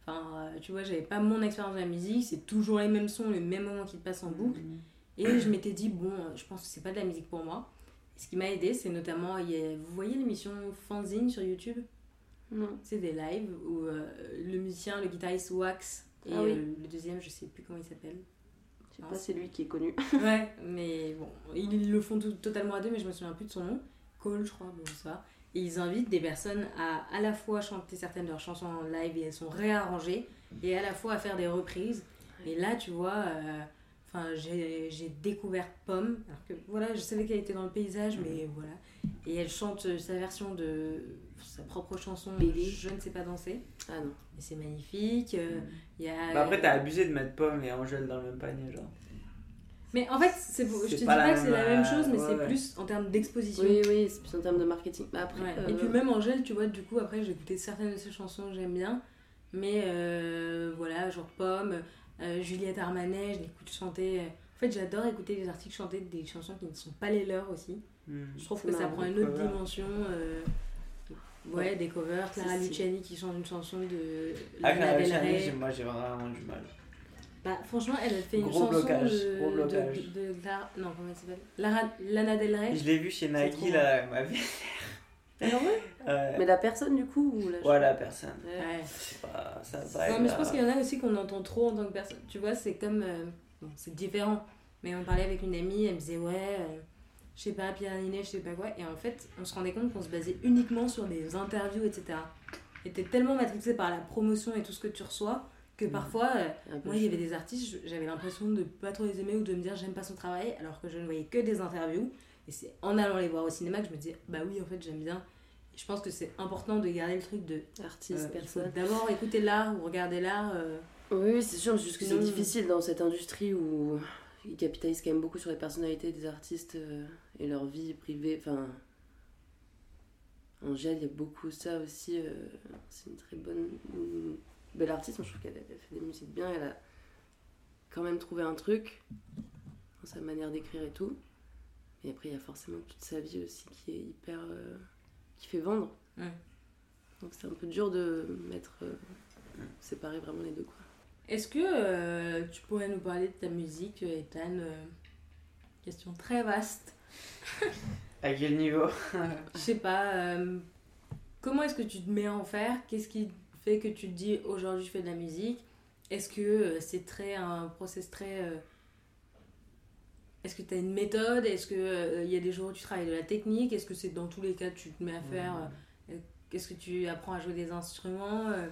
Enfin, euh, tu vois, j'avais pas mon expérience de la musique, c'est toujours les mêmes sons, les mêmes moments qui te passent en boucle. Et je m'étais dit, bon, euh, je pense que c'est pas de la musique pour moi. Et ce qui m'a aidé, c'est notamment, il y a- vous voyez l'émission Fanzine sur YouTube? Non. C'est des lives où euh, le musicien, le guitariste Wax, et Ah oui. euh, le deuxième, je sais plus comment il s'appelle. Je sais pas, c'est lui qui est connu. Ouais, mais bon, ils le font tout- totalement à deux, mais je me souviens plus de son nom. Cole, je crois, bon, ça. Ils invitent des personnes à à la fois chanter certaines de leurs chansons en live et elles sont réarrangées, et à la fois à faire des reprises. Et là, tu vois, euh, enfin, j'ai j'ai découvert Pomme, alors que voilà, je savais qu'elle était dans le paysage, mais voilà. Et elle chante euh, sa version de sa propre chanson, Baby. Je ne sais pas danser. Ah non. Et c'est magnifique. euh, Il y a, Bah après, t'as abusé de mettre Pomme et Angèle dans le même panier, genre. Mais en fait, c'est, je te dis pas que c'est la même euh, chose, mais ouais, c'est ouais. plus en termes d'exposition. Oui, oui, c'est plus en termes de marketing. Mais après. Ouais. euh, Et puis même Angèle, tu vois, du coup, après, j'ai écouté certaines de ses chansons que j'aime bien. Mais euh, voilà, genre Pomme, euh, Juliette Armanet, je l'écoute chanter. euh. En fait, j'adore écouter les articles chanter des chansons qui ne sont pas les leurs aussi. Hmm. Je trouve C'est que ça prend une autre dimension. euh, Ouais, des covers. Clara. Luciani qui chante une chanson de Ah, Lana Clara Del Luciani, Rey. moi j'ai vraiment du mal. Bah, franchement, elle a fait une Gros chanson blocage, de, gros de, blocage. de, Clara- Non, comment elle s'appelle? Lara- Lana Del Rey. Je l'ai vu chez bon. là, elle m'avait. Alors, ouais? Euh, Mais la personne, du coup, ou la Voilà, personne. Ouais. Ouais. Pas. Ça va Non, mais je pense qu'il y en a aussi qu'on entend trop en tant que personne. Tu vois, c'est comme. euh, bon, c'est différent. Mais on parlait avec une amie, elle me disait, ouais, euh, je sais pas, Pierre Ninet, je sais pas quoi. Et en fait, on se rendait compte qu'on se basait uniquement sur des interviews, etc. Et t'es tellement matrixé par la promotion et tout ce que tu reçois que parfois, euh, moi, il y avait des artistes, j'avais l'impression de pas trop les aimer ou de me dire, j'aime pas son travail, alors que je ne voyais que des interviews. Et c'est en allant les voir au cinéma que je me disais, bah oui, en fait, j'aime bien. Et je pense que c'est important de garder le truc de Artiste, euh, personne. d'abord écouter l'art ou regarder l'art. euh, Oui, oui, c'est sûr, juste que c'est difficile dans cette industrie où ils capitalisent quand même beaucoup sur les personnalités des artistes et leur vie privée. Enfin. Angèle, il y a beaucoup ça aussi. c'est une très bonne, belle artiste. Moi, je trouve qu'elle a fait des musiques bien. Elle a quand même trouvé un truc dans sa manière d'écrire et tout. Et après, il y a forcément toute sa vie aussi qui est hyper. euh, qui fait vendre. Ouais. Donc c'est un peu dur de mettre. euh, séparer vraiment les deux, quoi. Est-ce que euh, tu pourrais nous parler de ta musique, Ethan Question très vaste. À quel niveau? Je sais pas, euh, comment est-ce que tu te mets à en faire? Qu'est-ce qui fait que tu te dis aujourd'hui je fais de la musique Est-ce que euh, c'est très un process très. euh, Est-ce que tu as une méthode? Est-ce qu'il y a des jours où tu travailles de la technique? Est-ce que c'est dans tous les cas tu te mets à faire euh, Est-ce que tu apprends à jouer des instruments Euh,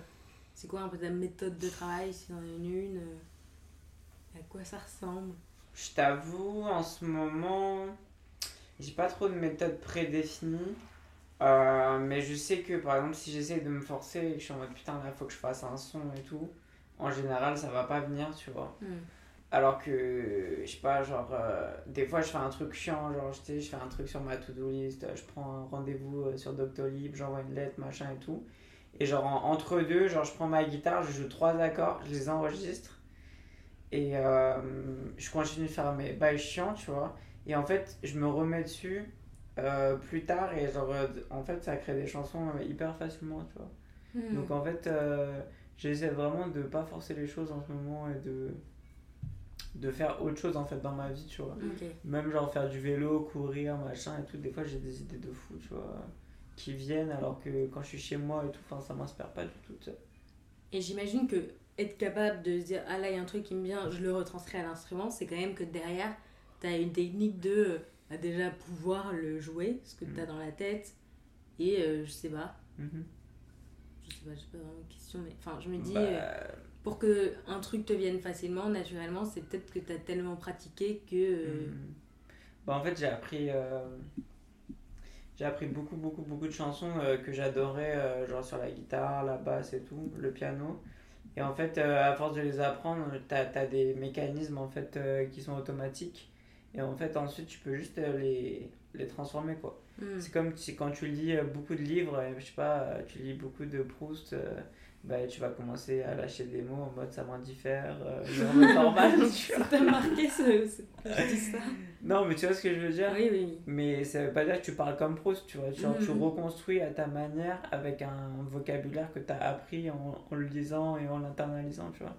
C'est quoi un peu ta méthode de travail si t'en as une, une euh, À quoi ça ressemble? Je t'avoue, en ce moment, j'ai pas trop de méthode prédéfinie. Euh, mais je sais que par exemple, si j'essaie de me forcer et que je suis en mode putain, là faut que je fasse un son et tout, en général ça va pas venir, tu vois. Alors que, je sais pas, genre, euh, des fois je fais un truc chiant, genre, je, sais, je fais un truc sur ma to-do list, je prends un rendez-vous euh, sur Doctolib, j'envoie une lettre, machin et tout. Et genre, en- entre deux, genre, je prends ma guitare, je joue trois accords, je les enregistre. Et euh, je continue de faire mes bails chiants, tu vois. Et en fait, je me remets dessus euh, plus tard et genre, euh, en fait, ça crée des chansons euh, hyper facilement, tu vois. Hmm. Donc en fait, euh, j'essaie vraiment de pas forcer les choses en ce moment et de, de faire autre chose en fait dans ma vie, tu vois. Même genre faire du vélo, courir, machin et tout, des fois j'ai des idées de fou, tu vois, qui viennent alors que quand je suis chez moi et tout, enfin ça m'inspire pas du tout. Et j'imagine que être capable de se dire ah là il y a un truc qui me vient, je le retranscris à l'instrument, c'est quand même que derrière tu as une technique de bah, déjà pouvoir le jouer, ce que tu as Mm. dans la tête, et euh, je sais pas, Mhm. je sais pas, j'ai pas vraiment une question, mais enfin je me dis Bah, euh, pour que un truc te vienne facilement, naturellement, c'est peut-être que tu as tellement pratiqué que. euh, Mhm. Bah, en fait, j'ai appris, j'ai appris beaucoup, beaucoup, beaucoup de chansons que j'adorais, genre sur la guitare, la basse et tout, le piano. Et en fait, à force de les apprendre, t'as, t'as des mécanismes en fait qui sont automatiques. Et en fait, ensuite, tu peux juste euh, les, les transformer, quoi. hmm. C'est comme si quand tu lis euh, beaucoup de livres, je sais pas, euh, tu lis beaucoup de Proust, euh, bah, tu vas commencer à lâcher des mots en mode ça m'indiffère, euh, normal, tu t'a marqué ce, ce- je dis ça. Non, mais tu vois ce que je veux dire? Oui, oui, oui. Mais ça veut pas dire que tu parles comme Proust, tu vois. Genre, tu Mhm. reconstruis à ta manière avec un vocabulaire que tu as appris en, en le lisant et en l'internalisant, tu vois.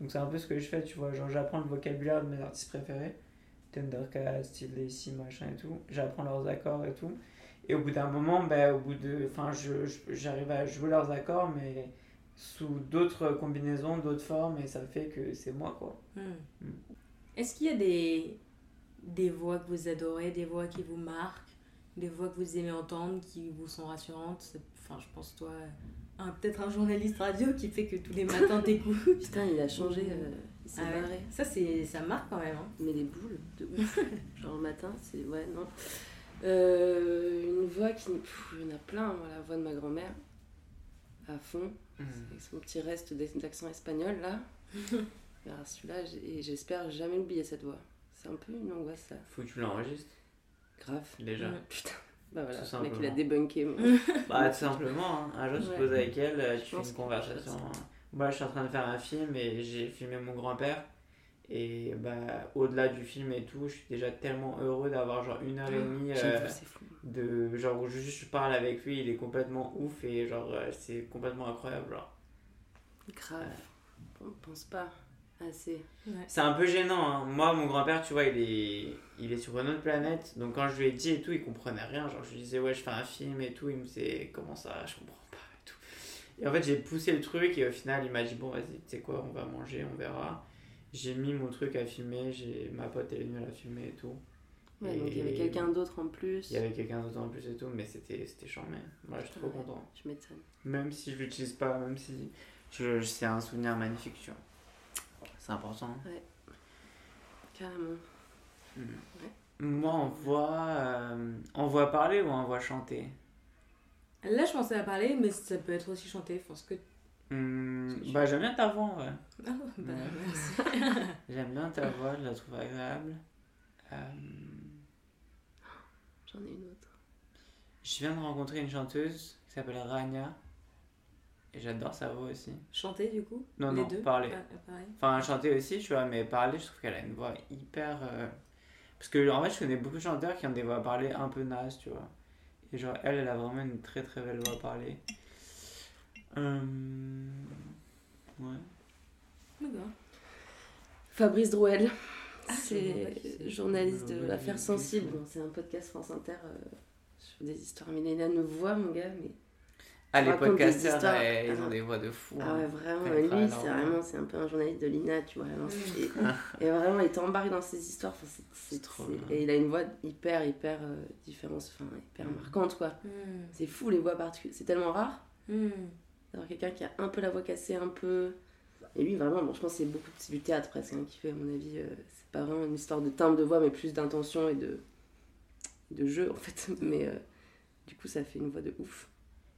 Donc c'est un peu ce que je fais, tu vois. Genre, j'apprends le vocabulaire de mes artistes préférés. Thundercat, Steve Lacy, machin et tout. J'apprends leurs accords et tout. Et au bout d'un moment, ben, au bout de... Enfin, je, je- j'arrive à jouer leurs accords, mais sous d'autres combinaisons, d'autres formes, et ça fait que c'est moi, quoi. Hmm. Mm. Est-ce qu'il y a des, des voix que vous adorez, des voix qui vous marquent, des voix que vous aimez entendre, qui vous sont rassurantes? Enfin, je pense, toi, un- peut-être un journaliste radio qui fait que tous les matins t'écoutes. Putain, il a changé, euh, s'est Ah ouais. Ça, c'est, ça marque quand même. hein. Mais les boules, de ouf. Genre le matin, c'est. Ouais, non. Euh, une voix qui. pff, Il y en a plein, moi, la voix de ma grand-mère. À fond. Avec son petit reste d'accent espagnol, là. Alors celui-là, et j'espère jamais oublier cette voix. C'est un peu une angoisse, ça. Faut que tu l'enregistres, Grave. déjà. Putain. Bah voilà, Tout le mec il a débunké. moi. Bah, tout simplement, hein. un jour tu te Ouais. poses avec elle, euh, tu fais une conversation. Moi, je suis en train de faire un film et j'ai filmé mon grand-père. Et bah, au-delà du film et tout, je suis déjà tellement heureux d'avoir genre une heure et demie euh, c'est fou. de genre où je, juste je parle avec lui, il est complètement ouf et genre euh, c'est complètement incroyable. Genre. Grave. On pense pas assez. C'est un peu gênant. hein. Moi, mon grand-père, tu vois, il est, il est sur une autre planète. Donc quand je lui ai dit et tout, il comprenait rien. Genre, je lui disais, ouais, je fais un film et tout. Il me disait, comment ça, je comprends. Et en fait, j'ai poussé le truc et au final, il m'a dit, bon, vas-y, tu sais quoi, on va manger, on verra. J'ai mis mon truc à filmer, j'ai ma pote elle est venue à la filmer et tout. Ouais, Et donc il y avait quelqu'un d'autre en plus. Il y avait quelqu'un d'autre en plus et tout, mais c'était charmé. Moi, je suis trop Ouais. content. Je m'étonne. Même si je l'utilise pas, même si je, je- c'est un souvenir magnifique, tu vois. C'est important. Carrément. Moi, on voit, euh, on voit parler ou on voit chanter? Là, je pensais à parler, mais ça peut être aussi chanté. Enfin, ce que... Hmm, que je- Bah, j'aime bien ta voix, ouais. Ah, bah, Ouais. merci. J'aime bien ta voix, je la trouve agréable. Euh, J'en ai une autre. Je viens de rencontrer une chanteuse qui s'appelle Rania. Et j'adore sa voix aussi. Chanter du coup? Non, Les non, deux? parler. Ah, ah. Enfin, chanter aussi, tu vois, mais parler, je trouve qu'elle a une voix hyper. euh, Parce que, en fait, je connais beaucoup de chanteurs qui ont des voix parlées un peu naze, tu vois. Et genre, elle, elle a vraiment une très très belle voix parlée. Euh... Ouais. D'accord. Fabrice Drouel. Ah, c'est journaliste de Affaires. Sensibles. C'est un podcast France Inter euh, sur des histoires millénaires de voix, mon gars. Mais... Ah, les podcasters, histoires. eh, ils Ah. ont des voix de fou. Ah hein. ouais, vraiment. Il lui, c'est vraiment c'est un peu un journaliste de l'INA, tu vois. vraiment, Mm. Et, et vraiment, il t'embarque dans ses histoires. Enfin, c'est- trop. Et il a une voix hyper, hyper euh, différente, enfin, hyper Mm. marquante, quoi. Hmm. C'est fou, les voix particulières. C'est tellement rare d'avoir quelqu'un qui a un peu la voix cassée, un peu. Et lui, vraiment, bon, je pense que c'est beaucoup du théâtre presque hein, qui fait, à mon avis. euh, c'est pas vraiment une histoire de timbre de voix, mais plus d'intention et de, de jeu, en fait. Mais euh, du coup, ça fait une voix de ouf.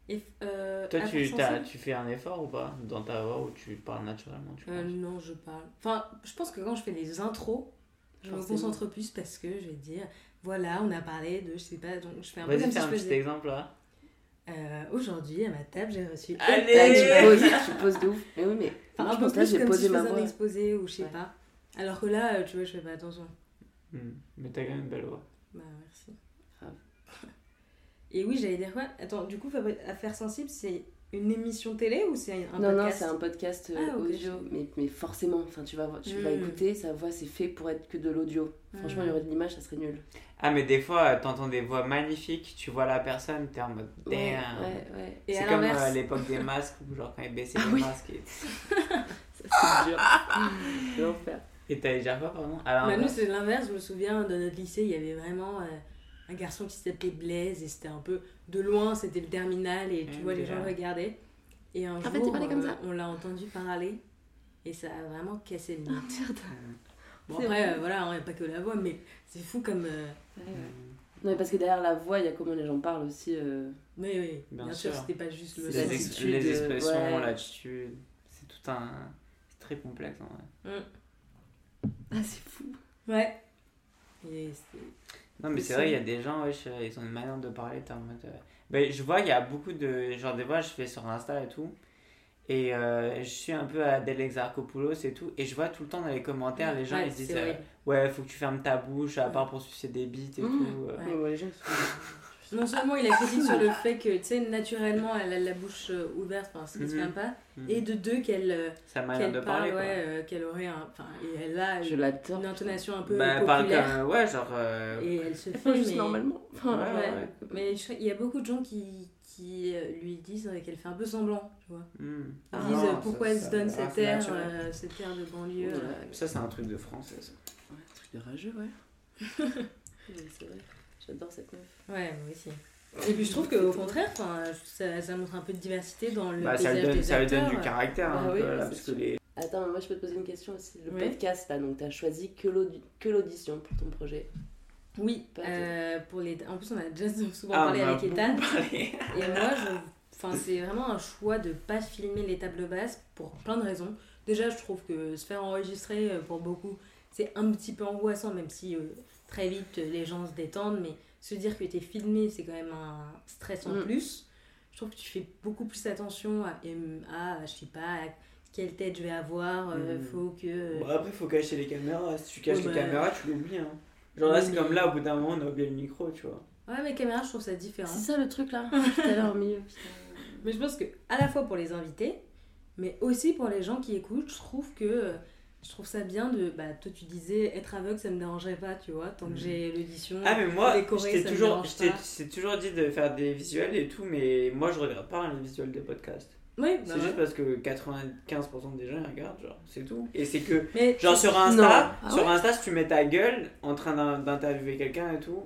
Et, euh, Toi, tu, tu fais un effort ou pas dans ta voix ou tu parles naturellement tu Euh, non, je parle. Enfin, je pense que quand je fais des intros, je me concentre plus parce que je vais dire, voilà, on a parlé de, je sais pas, donc je fais un peu Vas-y, comme fais si un je petit faisais. exemple là. Euh, Aujourd'hui, à ma table, j'ai reçu. Allez Ah, Ouais. tu poses, tu poses de ouf. Mais oui, mais. Enfin, moi, un je peu pense là, plus j'ai comme posé si je ma faisais un exposé ou je sais Ouais. pas. Alors que là, euh, tu vois, je fais pas attention. Hmm. Mais t'as quand même une belle voix. Bah, merci. Et oui, j'allais dire quoi? Attends, du coup, Affaires sensibles, c'est une émission télé ou c'est un non, non, podcast? c'est un podcast euh, Ah, audio, mais, mais forcément, enfin, tu vas, tu vas Mm. écouter, sa voix, c'est fait pour être que de l'audio. Franchement, il y aurait de l'image, ça serait nul. Ah, mais des fois, euh, t'entends des voix magnifiques, tu vois la personne, t'es en mode damn. Ouais, ouais, ouais. Et C'est à comme l'inverse. euh, à l'époque des masques où, genre, quand ils baissaient Ah les oui. masques. Et Ça, c'est dur. C'est l'enfer. et t'allais dire quoi, pardon? Alors, Bah, nous, c'est l'inverse. Je me souviens, dans notre lycée, il y avait vraiment euh, un garçon qui s'appelait Blaise et c'était un peu de loin, c'était le terminal et tu Mm, vois, les gens regardaient. Et un En fait, jour, il parlait comme euh, ça. on l'a entendu parler et ça a vraiment cassé le Ah, mythe. merde. Bon, c'est après, vrai. euh, voilà, on n'a pas que la voix, mais c'est fou comme. euh, Ouais, ouais. Non, mais parce que derrière la voix, il y a comment les gens parlent aussi. euh, Oui, oui, bien, Bien sûr, sûr. c'était pas juste le les, ex- les euh, expressions, ouais. l'attitude, c'est tout un. C'est très complexe en vrai. Mm. Ah, c'est fou. Ouais. Et Non, mais c'est vrai, il y a des gens, ouais, je- ils ont une manière de parler, t'es en mode. euh, Ben, je vois qu'il y a beaucoup de. Genre, des fois, je fais sur Insta et tout. Et euh, je suis un peu à Delex Arcopoulos et tout. Et je vois tout le temps dans les commentaires, les gens Ouais, ils se disent euh. Ouais, faut que tu fermes ta bouche, à Ouais. part pour sucer des bites et Mmh. tout. euh. Ouais. Mais bon, Non seulement il a critiqué sur le fait que, tu sais, naturellement, elle a la bouche euh, ouverte, enfin, ce qui se Mhm. ferme pas. Mm. Et de deux, qu'elle euh, qu'elle de parle, parler, ouais, euh, qu'elle aurait un. Enfin, et elle a Je une, une intonation un peu Bah, elle parle populaire. comme. Ouais, genre. euh, Et elle se fait. Enfin, juste mais... normalement. Enfin, Ouais, Ouais, ouais. mais je- il y a beaucoup de gens qui, qui euh, lui disent euh, qu'elle fait un peu semblant, tu vois. hmm. Ils Ah, disent non, euh, pourquoi ça- elle se donne ça- cet c'est air, euh, cet air de banlieue. Ouais. euh. Ça, c'est un truc de français, ça. Ouais, truc de rageux, ouais. Ouais, c'est vrai. J'adore cette meuf. Ouais, moi aussi. Et puis je trouve qu'au contraire, enfin, ça, ça montre un peu de diversité dans le Bah, ça lui donne, des ça lui donne du caractère, Bah un oui, peu, ouais, là, c'est parce que les. Attends, moi je peux te poser une question aussi. Le Oui. podcast là, donc t'as choisi que l'audi- que l'audition pour ton projet. Oui, Pas euh, pour les... en plus on a déjà souvent Ah, parlé avec Ethan. parlé. Et moi, je... enfin, c'est vraiment un choix de pas filmer les tables basses pour plein de raisons. Déjà, je trouve que se faire enregistrer euh, pour beaucoup, c'est un petit peu angoissant, même si euh, très vite euh, les gens se détendent. Mais se dire que tu es filmé, c'est quand même un stress en Mm. plus. Je trouve que tu fais beaucoup plus attention à, à je sais pas, à quelle tête je vais avoir. euh, Mm. faut que. Bon, après, faut cacher les caméras. Si tu caches Ouais, les bah. caméras, tu l'oublies. Hein. Genre là, Oui, c'est mais- comme là, au bout d'un moment, on a oublié le micro, tu vois. Ouais, mais caméra, je trouve ça différent. C'est ça le truc là Tout à l'heure au milieu. putain. Mais je pense que à la fois pour les invités, mais aussi pour les gens qui écoutent, je trouve que je trouve ça bien de bah toi tu disais être aveugle ça me dérangerait pas, tu vois, tant que Mhm. j'ai l'audition. Ah, mais moi, me toujours, je c'est toujours dit de faire des visuels et tout, mais moi, je regarde pas hein, les visuels des podcasts. Oui, bah c'est ouais. juste parce que 95% des gens ils regardent, genre, c'est tout. Et c'est que, Mais genre, sur. Insta, Ah sur Insta, si tu mets ta gueule en train d'in- d'interviewer quelqu'un et tout,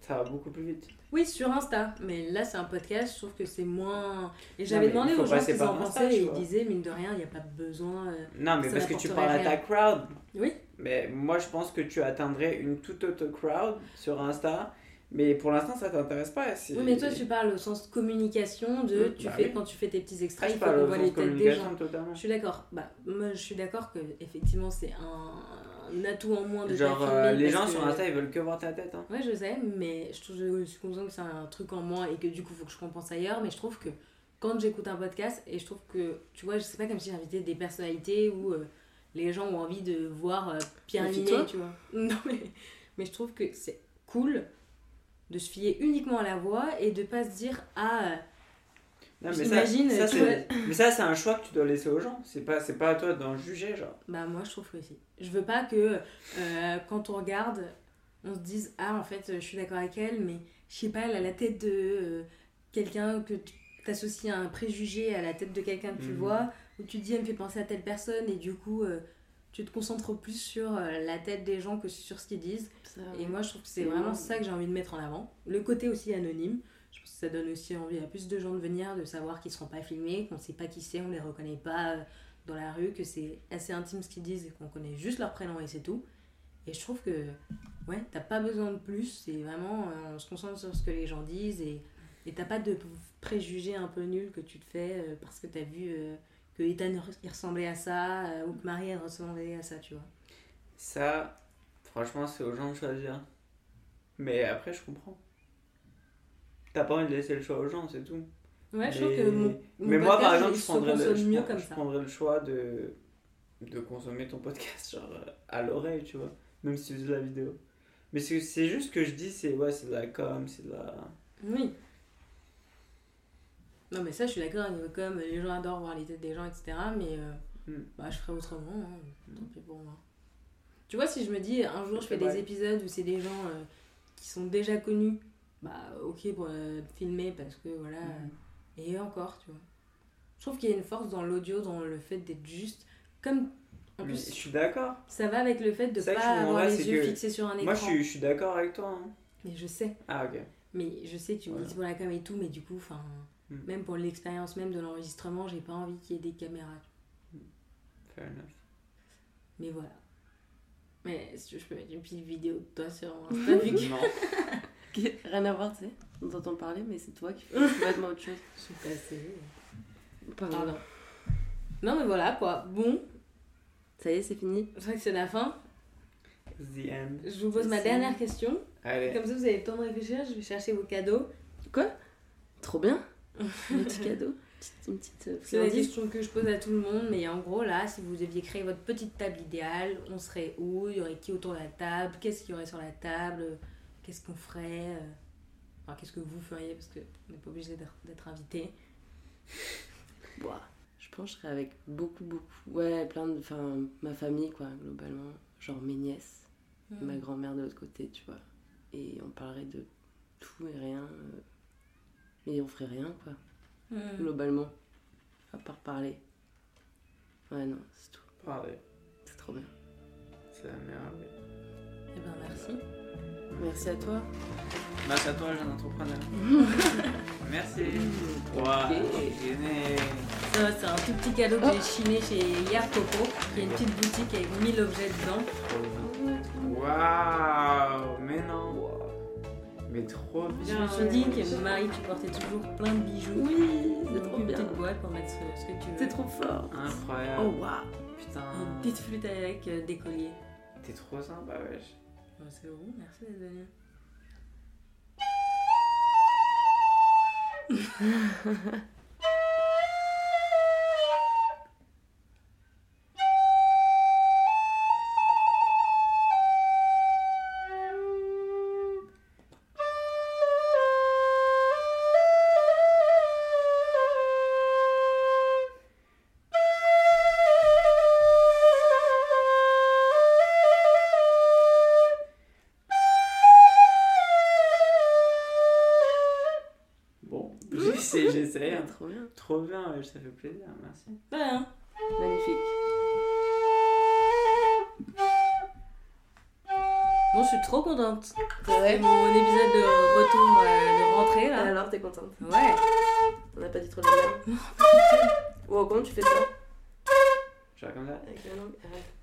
ça va beaucoup plus vite. Oui, sur Insta, mais là c'est un podcast, je trouve que c'est moins et j'avais demandé aux gens ce qu'ils en pensaient et ils disaient mine de rien, il n'y a pas besoin euh, Non, mais parce que tu parles à ta crowd. Oui. Mais moi, je pense que tu atteindrais une toute autre crowd sur Insta. Mais pour l'instant, ça t'intéresse pas. Oui, mais toi tu parles au sens communication de Mm, tu bah fais oui. quand tu fais tes petits Ah, extraits, je il faut qu'on voit les têtes des gens. totalement. Je suis d'accord. Bah, moi, je suis d'accord que effectivement c'est un, un atout en moins de Genre, euh, les gens sur Insta, ils veulent que voir ta tête. Hein. Ouais, je sais, mais je, trouve, je suis consciente que c'est un truc en moins et que du coup, il faut que je compense ailleurs. Mais je trouve que quand j'écoute un podcast, et je trouve que, tu vois, je sais pas comme si j'invitais des personnalités où euh, les gens ont envie de voir euh, Pierre toi tu vois. Non, mais, mais je trouve que c'est cool de se fier uniquement à la voix et de pas se dire, ah, euh, Non, mais J'imagine, ça, ça, tu c'est- mais ça, c'est un choix que tu dois laisser aux gens. C'est pas, c'est pas à toi d'en juger, genre. Bah moi je trouve que si. Je veux pas que euh, quand on regarde, on se dise ah en fait je suis d'accord avec elle mais je sais pas elle a la tête de euh, quelqu'un que tu t'associes à un préjugé à la tête de quelqu'un que tu Mhm. vois où tu te dis elle me fait penser à telle personne et du coup euh, tu te concentres plus sur euh, la tête des gens que sur ce qu'ils disent Ça, et moi je trouve que c'est vraiment ça que j'ai envie de mettre en avant le côté aussi anonyme ça donne aussi envie à plus de gens de venir de savoir qu'ils seront pas filmés qu'on sait pas qui c'est on les reconnaît pas euh, dans la rue, que c'est assez intime ce qu'ils disent et qu'on connaît juste leur prénom et c'est tout. Et je trouve que, ouais, t'as pas besoin de plus, c'est vraiment, euh, on se concentre sur ce que les gens disent et t'as pas de préjugés un peu nuls que tu te fais euh, parce que t'as vu que Ethan il ressemblait à ça ou que Marie elle ressemblait à ça, tu vois. Ça, franchement, c'est aux gens de choisir. Mais après, je comprends. T'as pas envie de laisser le choix aux gens, c'est tout. Ouais, je Mais- trouve que mon, mon Mais moi, par exemple, je prendrais, le, consomme je, mieux prends- comme je ça. prendrais le choix de, de consommer ton podcast genre, euh, à l'oreille, tu vois. Même si tu faisais la vidéo. Mais c'est juste que je dis, c'est ouais, c'est de la com, c'est de la. Oui. Non, mais ça, je suis d'accord, niveau com, les gens adorent voir les têtes des gens, etc. Mais euh, Hmm. bah, je ferai autrement, hein. tant pis pour moi. Tu vois, si je me dis un jour je fais des épisodes où c'est des gens euh, qui sont déjà connus, bah ok pour euh, filmer parce que voilà. Et encore, tu vois. Je trouve qu'il y a une force dans l'audio, dans le fait d'être juste. Comme. En Mais plus, je suis d'accord. ça va avec le fait de pas avoir les yeux que fixés sur un écran. Moi, je suis, je suis d'accord avec toi. hein. Mais je sais. Ah, ok. Mais je sais tu me dis pour la cam et tout, mais du coup, enfin, Mm. même pour l'expérience même de l'enregistrement, j'ai pas envie qu'il y ait des caméras. Fair enough. Mais voilà. Mais si tu veux, je peux mettre une petite vidéo de toi sur Insta vu que Non. Qui- Rien à voir, tu sais. On t'entend parler, mais c'est toi qui fais complètement autre chose. je suis passée. Pardon. Pardon. Non, mais voilà quoi. Bon, Ça y est, c'est fini. c'est vrai que c'est la fin. The end. Je vous pose ma dernière question. Allez. Comme ça, vous avez le temps de réfléchir. Je vais chercher vos cadeaux. Trop bien. Un petit cadeau. Une petite euh, C'est la question que je pose à tout le monde, mais en gros, là, si vous deviez créer votre petite table idéale, on serait où? Il y aurait qui autour de la table? Qu'est-ce qu'il y aurait sur la table? Qu'est-ce qu'on ferait euh, Enfin, qu'est-ce que vous feriez Parce qu'on n'est pas obligé d'être invité. Je pense que je serais avec beaucoup, beaucoup. Ouais, plein de. Enfin, ma famille, quoi, globalement. Genre mes nièces, ma grand-mère de l'autre côté, tu vois. Et on parlerait de tout et rien. euh, Mais on ferait rien, quoi, Hmm. globalement. À part parler. Ouais, non, c'est tout. Parlez. C'est trop bien. C'est vie. Eh ben, merci. Merci à toi. Merci à toi, jeune entrepreneur. Merci. Wow, Ok. génial. Ça, c'est un tout petit cadeau que j'ai chiné chez Yar Coco, qui est une petite boutique avec 1000 objets dedans. Waouh, mais non. Mais trop Je bien. me suis dit que Marie, tu portais toujours plein de bijoux. Oui, c'est trop une bien. petite boîte pour mettre ce, ce que tu veux. C'est trop fort. Incroyable. Oh, waouh. Putain. Une petite flûte avec euh, des colliers. T'es trop sympa, wesh. Bon, c'est bon, merci d'être venu. Trop bien. Trop bien, ça fait plaisir, merci. Ouais, hein. Magnifique. Bon, je suis trop contente. Vrai mon épisode de retour, euh, de rentrée là. Alors, t'es contente? Ouais. On n'a pas dit trop de merde. Wow, comment tu fais ça? Genre comme ça? Avec la langue Arrête.